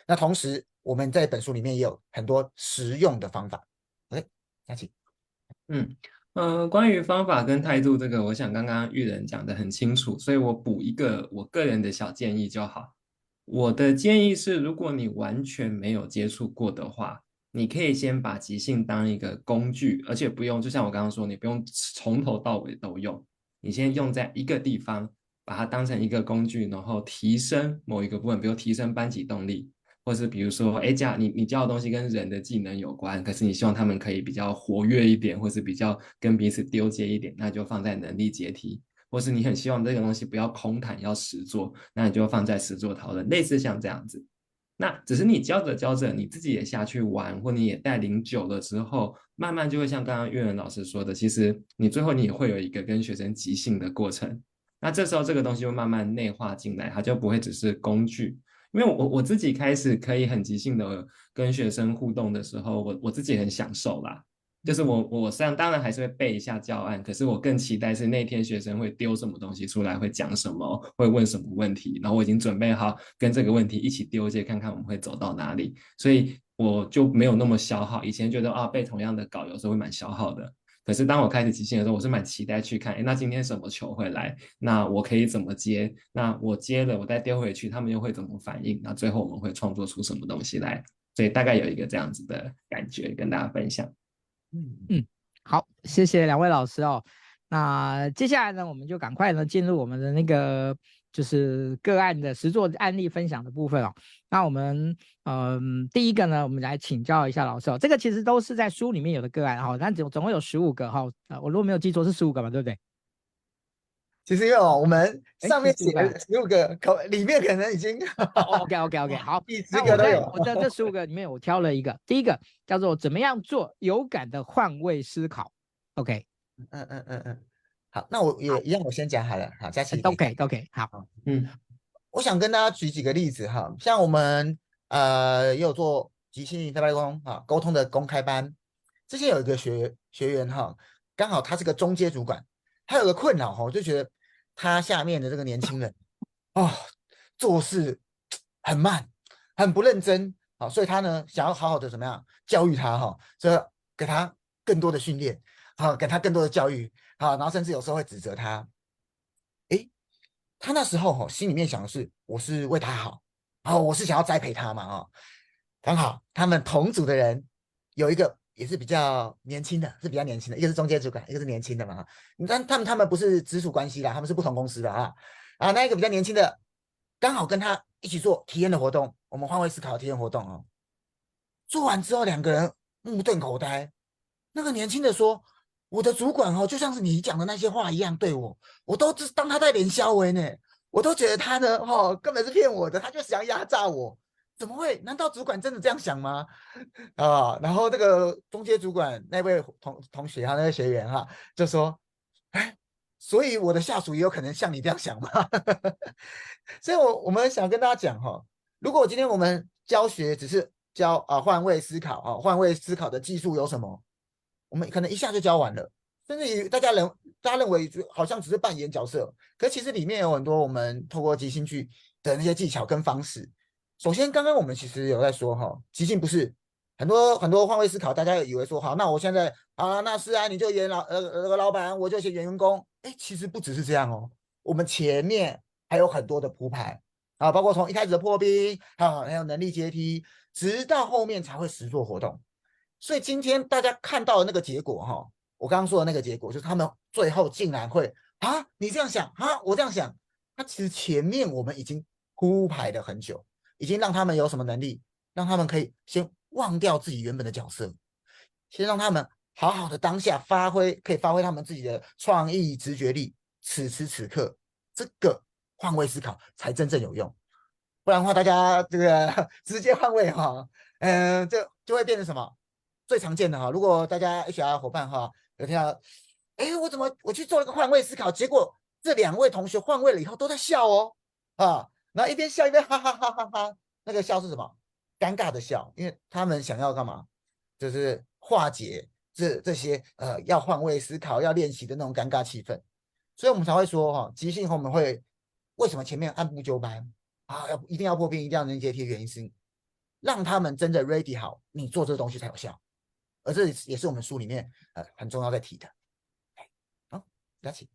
那同时，我们在本书里面也有很多实用的方法。OK，佳琪，嗯呃，关于方法跟态度这个，我想刚刚玉人讲得很清楚，所以我补一个我个人的小建议就好。我的建议是，如果你完全没有接触过的话。你可以先把即兴当一个工具，而且不用，就像我刚刚说，你不用从头到尾都用。你先用在一个地方，把它当成一个工具，然后提升某一个部分，比如提升班级动力，或是比如说，哎，教你你教的东西跟人的技能有关，可是你希望他们可以比较活跃一点，或是比较跟彼此丢接一点，那就放在能力阶梯，或是你很希望这个东西不要空谈，要实做，那你就放在实做讨论，类似像这样子。那只是你教着教着，你自己也下去玩，或你也带领久了之后，慢慢就会像刚刚岳文老师说的，其实你最后你也会有一个跟学生即兴的过程。那这时候这个东西会慢慢内化进来，它就不会只是工具。因为我我自己开始可以很即兴的跟学生互动的时候，我我自己很享受啦。就是我，我虽然当然还是会背一下教案，可是我更期待是那天学生会丢什么东西出来，会讲什么，会问什么问题，然后我已经准备好跟这个问题一起丢接，看看我们会走到哪里，所以我就没有那么消耗。以前觉得啊，背同样的稿有时候会蛮消耗的，可是当我开始即兴的时候，我是蛮期待去看，哎，那今天什么球会来，那我可以怎么接，那我接了，我再丢回去，他们又会怎么反应，那最后我们会创作出什么东西来，所以大概有一个这样子的感觉跟大家分享。嗯嗯，好，谢谢两位老师哦。那接下来呢，我们就赶快呢进入我们的那个就是个案的实作案例分享的部分哦。那我们嗯，第一个呢，我们来请教一下老师哦。这个其实都是在书里面有的个案哈，但总总共有十五个哈。呃，我如果没有记错是十五个嘛，对不对？其实因为哦，我们上面写了十五个口里面可能已经 *laughs* OK OK OK 好，十个都有。我在这十五个里面，我挑了一个，第一个叫做怎么样做有感的换位思考。OK，嗯嗯嗯嗯，好，那我也一样，我先讲好了。好，佳琪。OK OK 好，嗯，我想跟大家举几个例子哈，像我们呃也有做即兴非暴力沟通啊沟通的公开班，之前有一个学学员哈，刚好他是个中阶主管，他有个困扰哈，我就觉得。他下面的这个年轻人，*laughs* 哦，做事很慢，很不认真，好，所以他呢想要好好的怎么样教育他哈，所以给他更多的训练，好，给他更多的教育，好，然后甚至有时候会指责他，诶，他那时候哈心里面想的是，我是为他好，哦，我是想要栽培他嘛，哦，刚好他们同组的人有一个。也是比较年轻的，是比较年轻的，一个是中介主管，一个是年轻的嘛。你看他们，他们不是直属关系啦，他们是不同公司的啊。啊，那一个比较年轻的，刚好跟他一起做体验的活动，我们换位思考体验活动哦。做完之后，两个人目瞪口呆。那个年轻的说：“我的主管哦，就像是你讲的那些话一样对我，我都只当他在连消为呢，我都觉得他呢，哦，根本是骗我的，他就想压榨我。”怎么会？难道主管真的这样想吗？啊，然后这个中阶主管那位同同学哈，那位学员哈，就说：“哎，所以我的下属也有可能像你这样想嘛。*laughs* 所以我，我我们想跟大家讲哈，如果今天我们教学只是教啊换位思考啊换位思考的技术有什么，我们可能一下就教完了，甚至于大家认大家认为好像只是扮演角色，可其实里面有很多我们透过即兴剧的那些技巧跟方式。首先，刚刚我们其实有在说哈，即兴不是。很多很多换位思考，大家以为说好，那我现在啊，那是啊，你就演老呃那个老板，我就演员工。哎，其实不只是这样哦，我们前面还有很多的铺排啊，包括从一开始的破冰啊，还有能力阶梯，直到后面才会实做活动。所以今天大家看到的那个结果哈，我刚刚说的那个结果，就是他们最后竟然会啊，你这样想啊，我这样想，那其实前面我们已经铺排了很久，已经让他们有什么能力，让他们可以先。忘掉自己原本的角色，先让他们好好的当下发挥，可以发挥他们自己的创意、直觉力。此时此刻，这个换位思考才真正有用。不然的话，大家这个 *laughs* 直接换位哈，嗯、呃，就就会变成什么？最常见的哈，如果大家 HR 伙伴哈有听到，哎，我怎么我去做一个换位思考，结果这两位同学换位了以后都在笑哦，啊，然后一边笑一边哈哈哈哈哈，那个笑是什么？尴尬的笑，因为他们想要干嘛？就是化解这这些呃要换位思考、要练习的那种尴尬气氛，所以我们才会说哈，即兴我们会为什么前面按部就班啊？要一定要破冰，一定要能阶梯的原因是让他们真的 ready 好，你做这个东西才有效，而这也是我们书里面呃很重要在提的。好，嘉琪，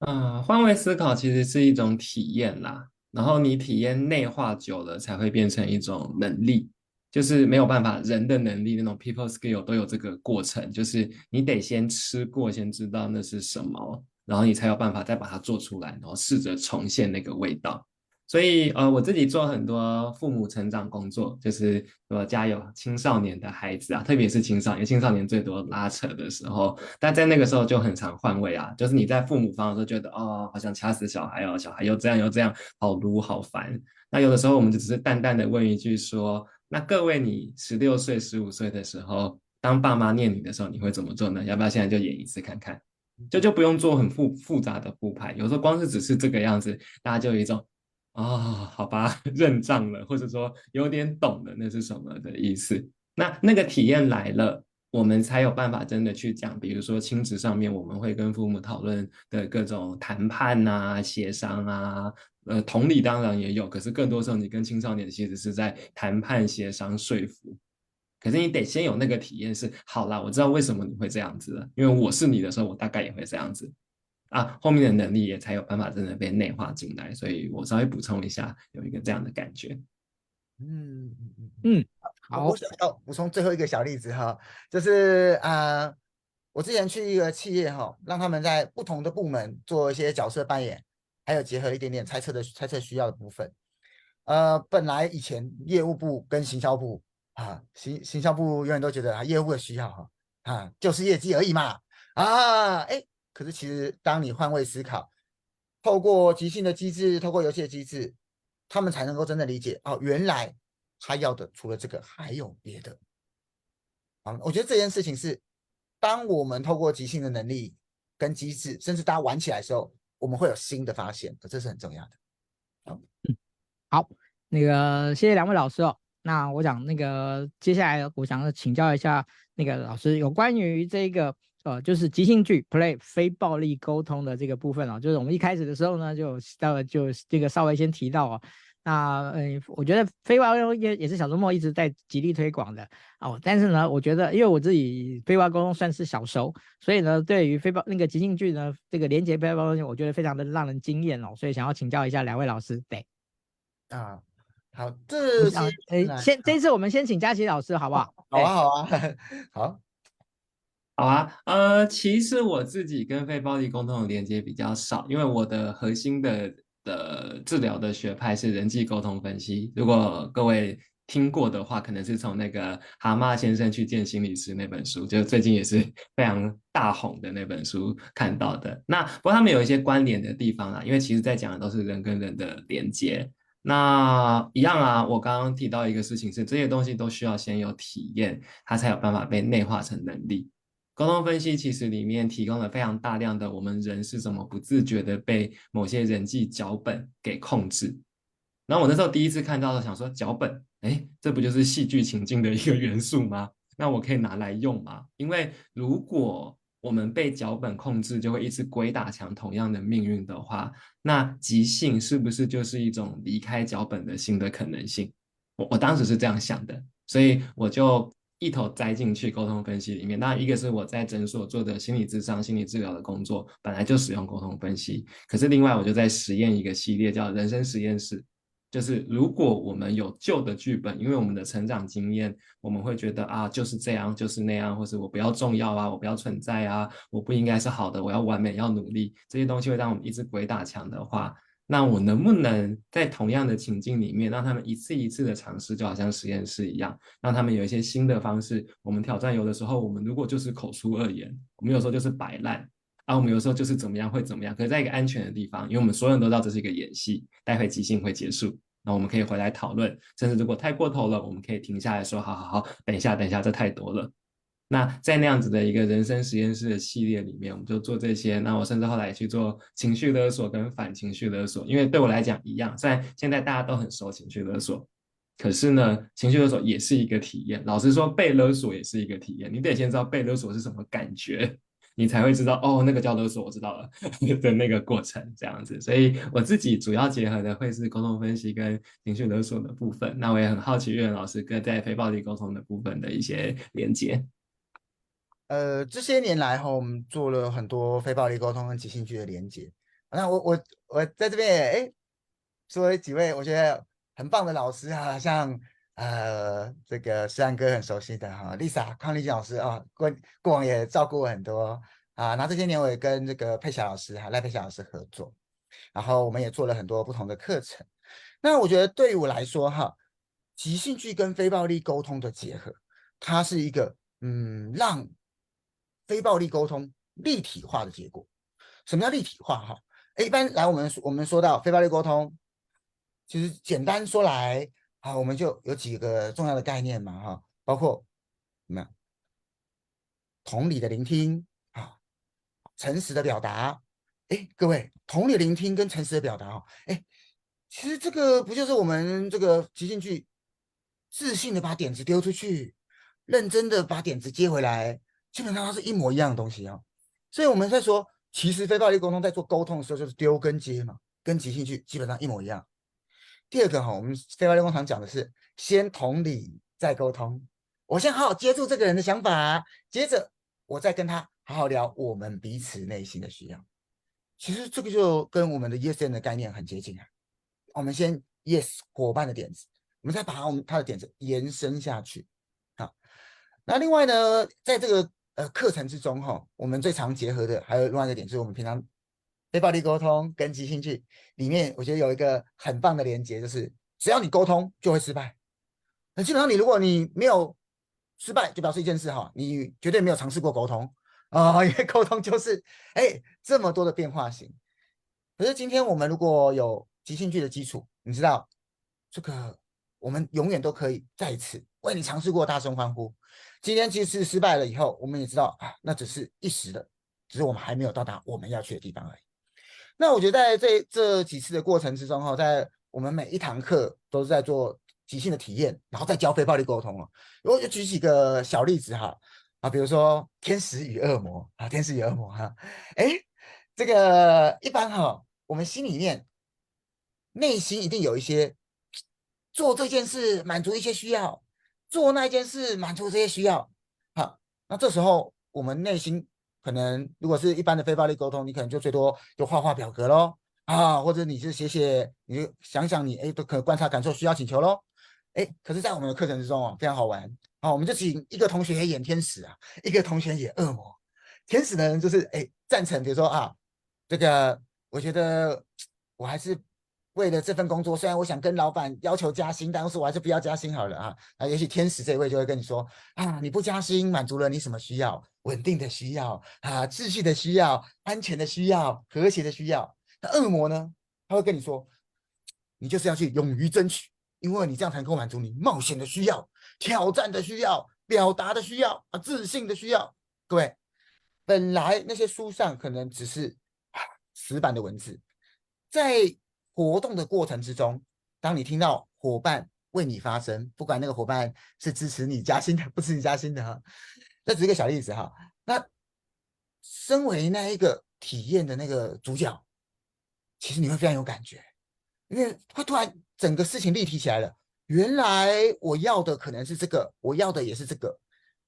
嗯，换位思考其实是一种体验啦。然后你体验内化久了，才会变成一种能力，就是没有办法，人的能力那种 people skill 都有这个过程，就是你得先吃过，先知道那是什么，然后你才有办法再把它做出来，然后试着重现那个味道。所以，呃，我自己做很多父母成长工作，就是我家有青少年的孩子啊，特别是青少年，青少年最多拉扯的时候，但在那个时候就很常换位啊，就是你在父母方的时候觉得，哦，好像掐死小孩哦，小孩又这样又这样，好撸好烦。那有的时候我们就只是淡淡的问一句说，那各位，你十六岁、十五岁的时候，当爸妈念你的时候，你会怎么做呢？要不要现在就演一次看看？就就不用做很复复杂的铺排，有时候光是只是这个样子，大家就有一种。啊、好吧，*laughs* 认账了，或者说有点懂了，那是什么的意思？那那个体验来了，我们才有办法真的去讲。比如说亲子上面，我们会跟父母讨论的各种谈判啊、协商啊，呃，同理当然也有，可是更多时候你跟青少年其实是在谈判、协商、说服。可是你得先有那个体验是，好啦，我知道为什么你会这样子了，因为我是你的时候，我大概也会这样子。啊，后面的能力也才有办法真的被内化进来，所以我稍微补充一下，有一个这样的感觉。嗯嗯好，我想要补充最后一个小例子哈，就是啊、呃，我之前去一个企业哈，让他们在不同的部门做一些角色扮演，还有结合一点点猜测的猜测需要的部分。呃，本来以前业务部跟行销部啊，行行销部永远都觉得啊，业务的需要哈啊，就是业绩而已嘛啊，哎。可是，其实当你换位思考，透过即兴的机制，透过游戏的机制，他们才能够真的理解哦，原来他要的除了这个还有别的。啊，我觉得这件事情是，当我们透过即兴的能力跟机制，甚至大家玩起来的时候，我们会有新的发现，这是很重要的。嗯，好，那个谢谢两位老师哦。那我想那个接下来我想请教一下那个老师，有关于这个。呃，就是即兴剧 play 非暴力沟通的这个部分哦，就是我们一开始的时候呢，就到了就这个稍微先提到哦，那嗯，我觉得非暴力也也是小周末一直在极力推广的哦，但是呢，我觉得因为我自己非暴力沟通算是小熟，所以呢，对于非暴那个即兴剧呢，这个连接非暴力沟通，我觉得非常的让人惊艳哦，所以想要请教一下两位老师，对，啊，好，这哎、欸，先这次我们先请佳琪老师好不好？好啊，好啊，*laughs* 好。好啊，呃，其实我自己跟非暴力沟通的连接比较少，因为我的核心的的治疗的学派是人际沟通分析。如果各位听过的话，可能是从那个蛤蟆先生去见心理师那本书，就最近也是 *laughs* 非常大红的那本书看到的。那不过他们有一些关联的地方啊，因为其实在讲的都是人跟人的连接。那一样啊，我刚刚提到一个事情是，这些东西都需要先有体验，它才有办法被内化成能力。沟通分析其实里面提供了非常大量的我们人是怎么不自觉的被某些人际脚本给控制。然后我那时候第一次看到的，想说脚本，哎，这不就是戏剧情境的一个元素吗？那我可以拿来用吗？因为如果我们被脚本控制，就会一直鬼打墙，同样的命运的话，那即兴是不是就是一种离开脚本的新的可能性？我我当时是这样想的，所以我就一头栽进去沟通分析里面。那一个是我在诊所做的心理咨商、心理治疗的工作，本来就使用沟通分析。可是另外我就在实验一个系列，叫人生实验室。就是如果我们有旧的剧本，因为我们的成长经验，我们会觉得啊，就是这样，就是那样，或是我不要重要啊，我不要存在啊，我不应该是好的，我要完美，要努力，这些东西会让我们一直鬼打墙的话，那我能不能在同样的情境里面，让他们一次一次的尝试，就好像实验室一样，让他们有一些新的方式。我们挑战有的时候，我们如果就是口出恶言，我们有时候就是摆烂。啊我们有时候就是怎么样会怎么样，可是在一个安全的地方，因为我们所有人都知道这是一个演戏，待会即兴会结束，那我们可以回来讨论，甚至如果太过头了，我们可以停下来说，好好好，等一下，等一下，这太多了。那在那样子的一个人生实验室的系列里面，我们就做这些。那我甚至后来去做情绪勒索跟反情绪勒索，因为对我来讲一样，虽然现在大家都很熟情绪勒索，可是呢，情绪勒索也是一个体验。老实说，被勒索也是一个体验，你得先知道被勒索是什么感觉。你才会知道哦，那个叫勒索，我知道了 *laughs* 的那个过程这样子。所以我自己主要结合的会是沟通分析跟情绪勒索的部分。那我也很好奇岳老师跟在非暴力沟通的部分的一些连接。呃，这些年来哈，我们做了很多非暴力沟通跟即兴剧的连接。那我我我在这边也哎，作为几位我觉得很棒的老师啊，像。呃，这个诗安哥很熟悉的哈，Lisa 康丽静老师啊，过过往也照顾我很多啊。那这些年我也跟这个佩霞老师哈赖佩霞老师合作，然后我们也做了很多不同的课程。那我觉得对于我来说哈，即兴剧跟非暴力沟通的结合，它是一个嗯，让非暴力沟通立体化的结果。什么叫立体化哈？一般来我们我们说到非暴力沟通，其实简单说来。啊，我们就有几个重要的概念嘛，哈，包括什么？同理的聆听啊，诚实的表达。哎，各位，同理聆听跟诚实的表达哈，哎，其实这个不就是我们这个即兴剧自信的把点子丢出去，认真的把点子接回来，基本上它是一模一样的东西啊。所以我们在说，其实非暴力沟通在做沟通的时候就是丢跟接嘛，跟即兴剧基本上一模一样。第二个哈，我们非暴力沟通讲的是先同理再沟通。我先好好接住这个人的想法，接着我再跟他好好聊我们彼此内心的需要。其实这个就跟我们的 ESM 的概念很接近啊。我们先 Yes 伙伴的点子，我们再把我们他的点子延伸下去。好，那另外呢，在这个呃课程之中哈，我们最常结合的还有另外一个点，就是我们平常。非暴力沟通跟即兴剧里面，我觉得有一个很棒的连接，就是只要你沟通就会失败。那基本上你如果你没有失败，就表示一件事哈，你绝对没有尝试过沟通啊，因为沟通就是哎这么多的变化型。可是今天我们如果有即兴剧的基础，你知道这个我们永远都可以再一次为你尝试过大声欢呼。今天即使失败了以后，我们也知道啊，那只是一时的，只是我们还没有到达我们要去的地方而已。那我觉得在这这几次的过程之中哈，在我们每一堂课都是在做即兴的体验，然后再教非暴力沟通哦。我就举几个小例子哈啊，比如说天使与恶魔啊，天使与恶魔哈，哎，这个一般哈，我们心里面内心一定有一些做这件事满足一些需要，做那一件事满足这些需要，好，那这时候我们内心。可能如果是一般的非暴力沟通，你可能就最多就画画表格喽，啊，或者你是写写，你就想想你哎，都可观察、感受、需要、请求喽，哎，可是，在我们的课程之中哦，非常好玩啊，我们就请一个同学演天使啊，一个同学演恶魔。天使的人就是哎赞成，比如说啊，这个我觉得我还是。为了这份工作，虽然我想跟老板要求加薪，但是我还是不要加薪好了啊。那也许天使这一位就会跟你说啊，你不加薪满足了你什么需要？稳定的需要啊，秩序的需要，安全的需要，和谐的需要。那恶魔呢？他会跟你说，你就是要去勇于争取，因为你这样才能够满足你冒险的需要、挑战的需要、表达的需要啊、自信的需要。各位，本来那些书上可能只是死板的文字，在活动的过程之中，当你听到伙伴为你发声，不管那个伙伴是支持你加薪的，不支持你加薪的哈，这只是一个小例子哈。那身为那一个体验的那个主角，其实你会非常有感觉，因为会突然整个事情立体起来了。原来我要的可能是这个，我要的也是这个，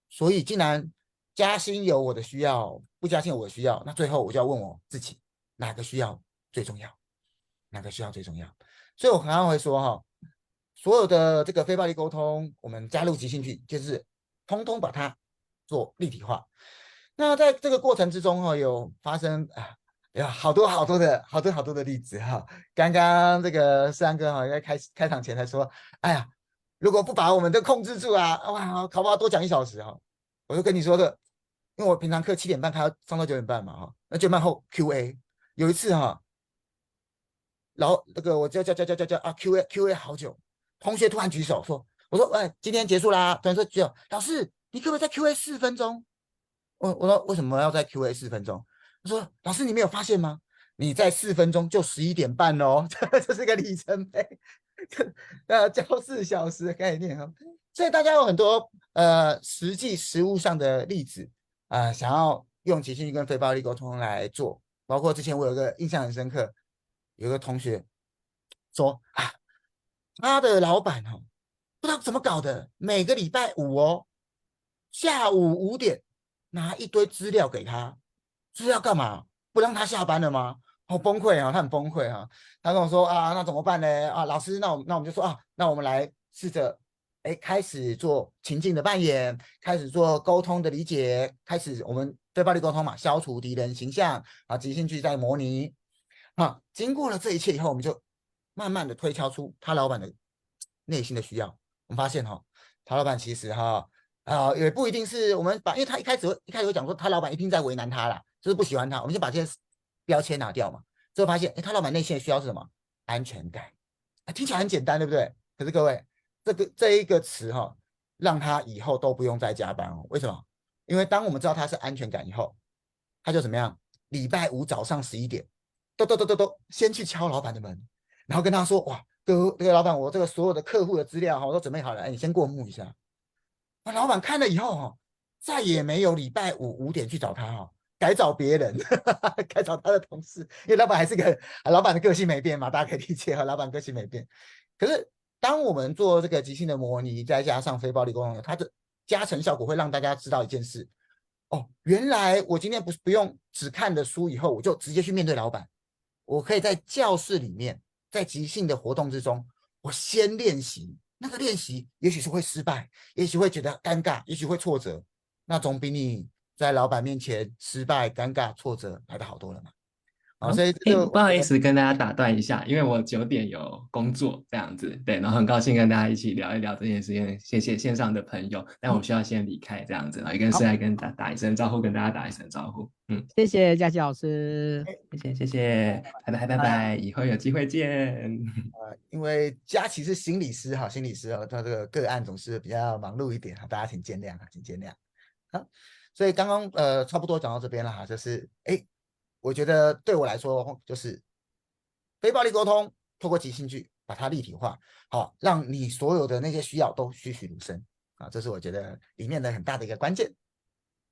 所以既然加薪有我的需要，不加薪有我的需要，那最后我就要问我自己，哪个需要最重要？哪个需要最重要？所以我常常会说哈，所有的这个非暴力沟通，我们加入即兴剧，就是通通把它做立体化。那在这个过程之中哈，有发生啊。有好多好多的好多好多的例子哈，刚刚这个三哥哈在开开场前才说，哎呀，如果不把我们都控制住啊，哇，好不好多讲一小时哈。我就跟你说的，因为我平常课七点半开到上到九点半嘛哈，那九点半后 Q&A，有一次哈，然后那个我叫叫叫叫叫叫啊 Q&A Q&A 好久，同学突然举手说，我说哎今天结束啦，突然说举手，老师你可不可以再 Q&A 四分钟？我我说为什么要再 Q&A 四分钟？他说：“老师，你没有发现吗？你在四分钟就十一点半哦，*laughs* 这是个里程碑，*laughs* 呃，教四小时的概念哈。所以大家有很多呃实际实务上的例子啊、想要用即兴跟非暴力沟通来做。包括之前我有个印象很深刻，有个同学说啊，他的老板哦，不知道怎么搞的，每个礼拜五哦，下午五点拿一堆资料给他。”是要干嘛？不让他下班了吗？好崩溃啊！他很崩溃啊！他跟我说啊，那怎么办呢？啊，老师，那我那我们就说啊，那我们来试着哎，开始做情境的扮演，开始做沟通的理解，开始我们非暴力沟通嘛，消除敌人形象啊，即兴剧在模拟啊。经过了这一切以后，我们就慢慢的推敲出他老板的内心的需要。我们发现哈、哦，他老板其实哈啊，也不一定是我们把，因为他一开始一开始有讲说，他老板一定在为难他啦。就是不喜欢他，我们就把这些标签拿掉嘛。最后发现，哎，他老板内心的需要是什么？安全感。听起来很简单，对不对？可是各位，这个这一个词哈、哦，让他以后都不用再加班哦。为什么？因为当我们知道他是安全感以后，他就怎么样？礼拜五早上十一点，都都都都都，先去敲老板的门，然后跟他说：哇，哥，这个老板，我这个所有的客户的资料哈，我都准备好了，哎，你先过目一下。那老板看了以后哈，再也没有礼拜五五点去找他哈。改找别人，*laughs* 改找他的同事，因为老板还是个老板的个性没变嘛，大家可以理解哈，老板个性没变。可是当我们做这个即兴的模拟，再加上非暴力沟通，它的加成效果会让大家知道一件事：哦，原来我今天不是不用只看的书，以后我就直接去面对老板，我可以在教室里面，在即兴的活动之中，我先练习。那个练习也许是会失败，也许会觉得尴尬，也许会挫折，那总比你。在老板面前失败、尴尬、挫折来的好多了嘛？好，所以就不好意思跟大家打断一下，因为我九点有工作这样子，对，然后很高兴跟大家一起聊一聊这件事情。谢谢线上的朋友，但我需要先离开这样子，然后也跟世安跟打打一声招呼，跟大家打一声招呼。嗯，谢谢佳琪老师，谢谢谢谢，拜拜拜拜，以后有机会见。呃，*laughs* 因为佳琪是心理师哈，心理师哦，他这个个案总是比较忙碌一点哈，大家请见谅啊，请见谅。好。所以刚刚呃差不多讲到这边了哈，就是哎，我觉得对我来说就是非暴力沟通，透过即兴剧把它立体化，好，让你所有的那些需要都栩栩如生啊，这是我觉得里面的很大的一个关键。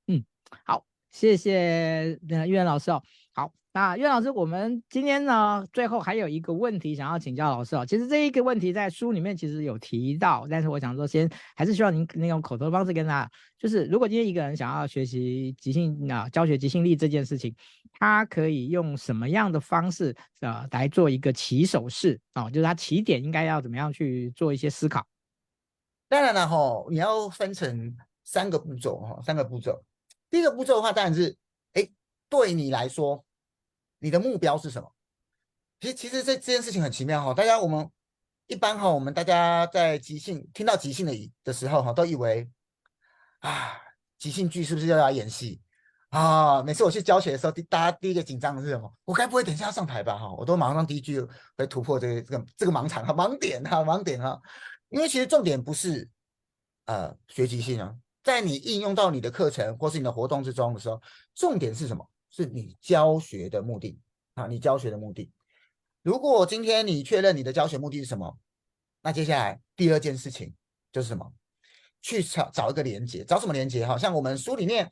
嗯，好，谢谢那玉老师哦。那岳老师，我们今天呢，最后还有一个问题想要请教老师哦。其实这一个问题在书里面其实有提到，但是我想说，先还是需要您那种口头的方式跟他，就是如果今天一个人想要学习即兴啊，教学即兴力这件事情，他可以用什么样的方式啊来做一个起手式啊？就是他起点应该要怎么样去做一些思考？当然了哈，你要分成三个步骤哈，三个步骤。第一个步骤的话，当然是哎。对你来说，你的目标是什么？其实，其实这这件事情很奇妙哈。大家我们一般哈，我们大家在即兴听到即兴的的时候哈，都以为啊，即兴剧是不是要来演戏啊？每次我去教学的时候，第大家第一个紧张的是什么？我该不会等一下要上台吧？哈，我都马上第一句会突破这个这个这个盲场哈，盲点哈，盲点哈。因为其实重点不是呃学即兴啊，在你应用到你的课程或是你的活动之中的时候，重点是什么？是你教学的目的啊，你教学的目的。如果今天你确认你的教学目的是什么，那接下来第二件事情就是什么？去找找一个连接，找什么连接？哈，像我们书里面，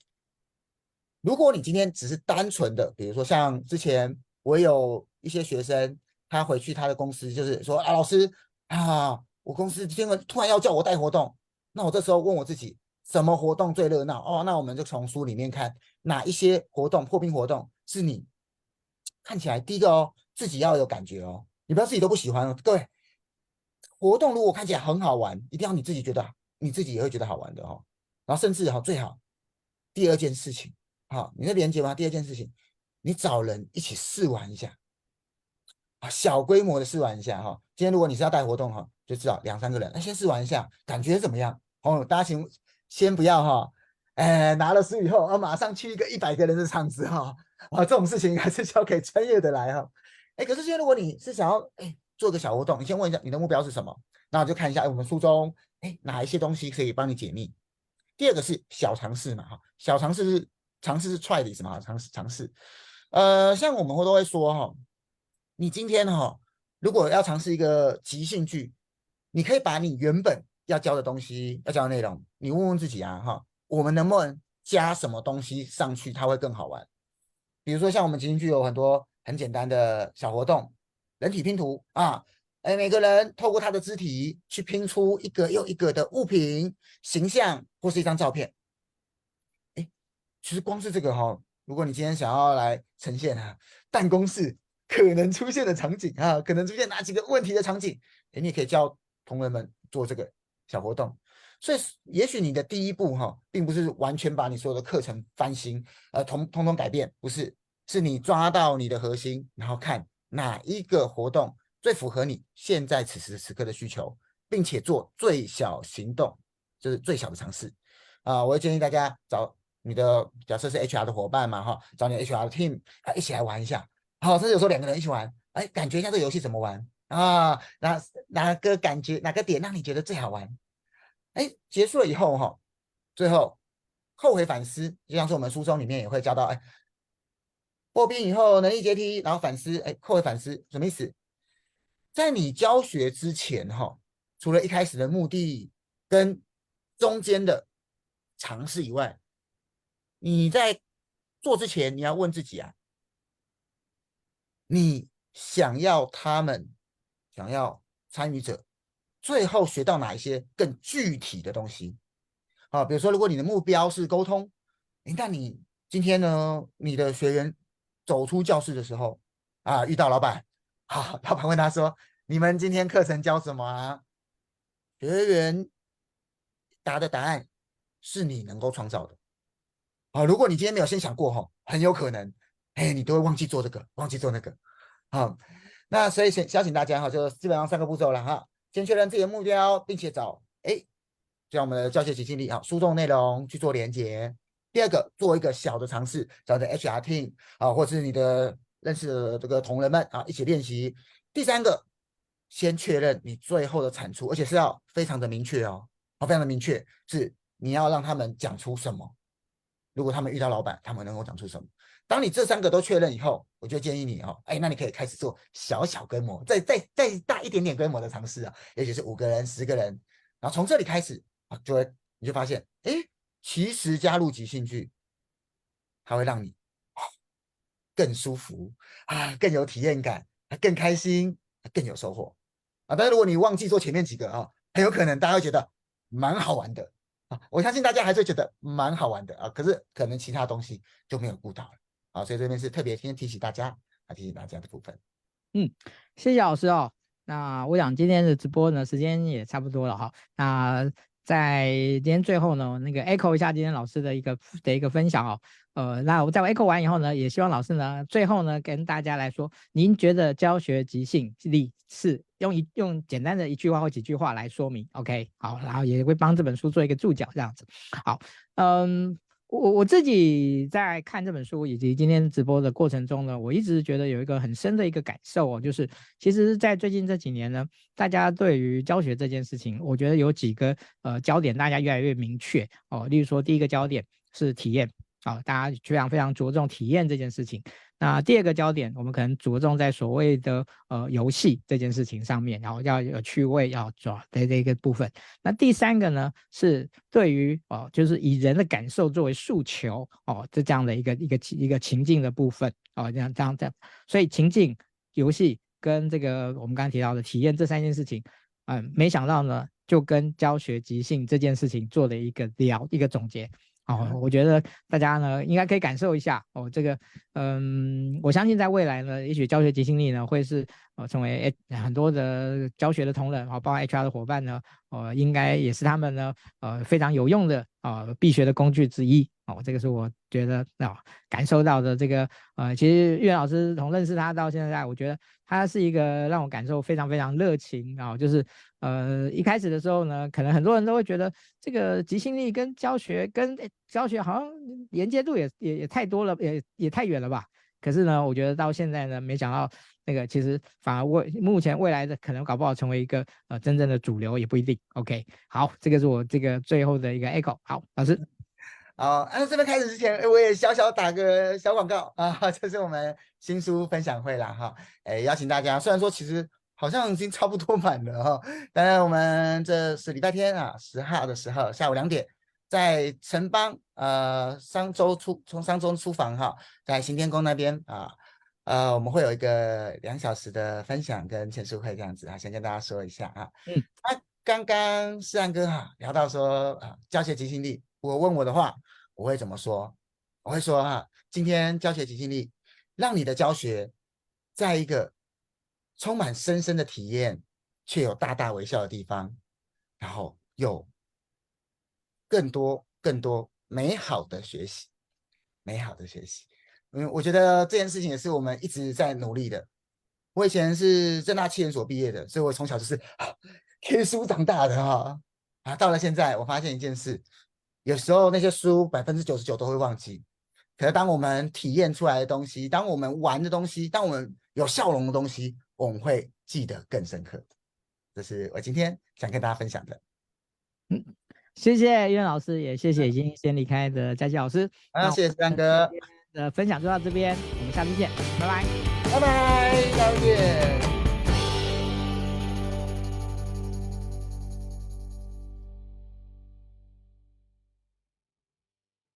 如果你今天只是单纯的，比如说像之前我有一些学生，他回去他的公司，就是说啊，老师啊，我公司今天突然要叫我带活动，那我这时候问我自己，什么活动最热闹？哦，那我们就从书里面看哪一些活动，破冰活动是你看起来第一个哦，自己要有感觉哦，你不要自己都不喜欢哦，各位，活动如果看起来很好玩，一定要你自己觉得。你自己也会觉得好玩的哦，然后甚至哈最好第二件事情，好，你的连接吗？第二件事情，你找人一起试玩一下，啊，小规模的试玩一下哈。今天如果你是要带活动哈，就至少两三个人，那先试玩一下，感觉怎么样？哦，大家请先不要哈，哎，拿了书以后啊，马上去一个一百个人的场子哈，*laughs* 啊，这种事情还是交给专业的来哈。哎，可是现在如果你是想要哎做个小活动，你先问一下你的目标是什么，那我就看一下哎我们书中。哎，哪一些东西可以帮你解密？第二个是小尝试嘛，哈，小尝试是尝试是 try 的意思嘛，尝试尝试。呃，像我们会都会说哈，你今天哈，如果要尝试一个即兴剧，你可以把你原本要教的东西、要教的内容，你问问自己啊，哈，我们能不能加什么东西上去，它会更好玩？比如说像我们即兴剧有很多很简单的小活动，人体拼图啊。哎，每个人透过他的肢体去拼出一个又一个的物品、形象或是一张照片。哎，其实光是这个哈、如果你今天想要来呈现啊，办公室可能出现的场景啊，可能出现哪几个问题的场景，哎，你也可以教同仁们做这个小活动。所以，也许你的第一步哈、哦，并不是完全把你所有的课程翻新，呃，通通通改变，不是，是你抓到你的核心，然后看哪一个活动。最符合你现在此时此刻的需求，并且做最小行动，就是最小的尝试啊！我建议大家找你的假设是 HR 的伙伴嘛，哈，找你 HR 的 team 啊，一起来玩一下。好，甚至有时候两个人一起玩，哎，感觉一下这个游戏怎么玩啊？哪哪个感觉哪个点让你觉得最好玩？哎，结束了以后哈，最后后回反思，就像是我们书中里面也会教到，哎，破冰以后能力阶梯，然后反思，哎，后回反思什么意思？在你教学之前，哈，除了一开始的目的跟中间的尝试以外，你在做之前，你要问自己啊，你想要他们想要参与者最后学到哪一些更具体的东西？啊，比如说，如果你的目标是沟通，诶，那你今天呢，你的学员走出教室的时候啊，遇到老板。好，老板问他说：“你们今天课程教什么啊？”学员答的答案是你能够创造的。好，如果你今天没有先想过哈，很有可能，哎，你都会忘记做这个，忘记做那个。好，那所以先邀请大家哈，就基本上三个步骤了哈。先确认自己的目标，并且找哎，就像我们的教学即兴力啊，书中内容去做连接。第二个，做一个小的尝试，找的 HR team 啊，或者是你的。认识的这个同仁们啊，一起练习。第三个，先确认你最后的产出，而且是要非常的明确哦，啊，非常的明确，是你要让他们讲出什么。如果他们遇到老板，他们能够讲出什么？当你这三个都确认以后，我就建议你哦，哎，那你可以开始做小小规模，再再再大一点点规模的尝试啊，也许是五个人、十个人，然后从这里开始啊，就会你就发现，哎，其实加入即兴剧，它会让你。更舒服啊，更有体验感，更开心，更有收获啊！但是如果你忘记做前面几个啊，很有可能大家会觉得蛮好玩的啊。我相信大家还是觉得蛮好玩的啊，可是可能其他东西就没有顾到了好。所以这边是特别先提醒大家啊，提醒大家的部分。嗯，谢谢老师哦。那我想今天的直播呢，时间也差不多了哈。那在今天最后呢，那个 echo 一下今天老师的一个的一个分享哦。呃，那我在 echo 完以后呢，也希望老师呢，最后呢，跟大家来说，您觉得教学即兴力是用一用简单的一句话或几句话来说明？OK，好，然后也会帮这本书做一个注脚，这样子。好，嗯，我我自己在看这本书以及今天直播的过程中呢，我一直觉得有一个很深的一个感受哦，就是其实，在最近这几年呢，大家对于教学这件事情，我觉得有几个呃焦点，大家越来越明确哦。例如说，第一个焦点是体验啊、大家非常非常着重体验这件事情。那第二个焦点，我们可能着重在所谓的呃游戏这件事情上面，然后要有趣味，要抓的这个部分。那第三个呢，是对于哦、就是以人的感受作为诉求哦，这这样的一个一个一个情境的部分哦，这样这样这样。所以情境、游戏跟这个我们刚刚提到的体验这三件事情，嗯、没想到呢，就跟教学即兴这件事情做了一个聊一个总结。哦，我觉得大家呢应该可以感受一下哦，这个，嗯，我相信在未来呢，也许教学即兴力呢会是呃成为很多的教学的同仁啊，包括 HR 的伙伴呢，呃，应该也是他们呢呃非常有用的啊、呃、必学的工具之一哦，这个是我觉得啊、哦、感受到的这个呃，其实岳老师从认识他到现在，我觉得他是一个让我感受非常非常热情啊、哦，就是。呃，一开始的时候呢，可能很多人都会觉得这个即兴力跟教学跟教学好像连接度也也也太多了，也也太远了吧。可是呢，我觉得到现在呢，没想到那个其实反而未目前未来的可能搞不好成为一个呃真正的主流也不一定。OK，好，这个是我这个最后的一个 echo。好，老师，*laughs* 好，那这边开始之前，我也小小打个小广告啊，*laughs* 这是我们新书分享会啦哈，哎，邀请大家，虽然说其实。好像已经差不多满了哈，当然我们这是礼拜天啊，十号的时候下午两点，在城邦呃商周出从商周出房哈，在行天宫那边啊，呃我们会有一个两小时的分享跟签书会这样子啊，先跟大家说一下啊。嗯，那刚刚思安哥哈聊到说啊教学即兴力，我问我的话我会怎么说？我会说哈，今天教学即兴力，让你的教学在一个。充满深深的体验，却有大大微笑的地方，然后有更多更多美好的学习，美好的学习。嗯，我觉得这件事情也是我们一直在努力的。我以前是正大企研所毕业的，所以我从小就是听书长大的哈。啊，到了现在，我发现一件事，有时候那些书百分之九十九都会忘记，可是当我们体验出来的东西，当我们玩的东西，当我们有笑容的东西。我们会记得更深刻，这是我今天想跟大家分享的。嗯，谢谢岳老师，也谢谢已经先离开的佳琪老师。啊，谢谢思翰哥。的分享就到这边，我们下次见，拜拜，拜拜。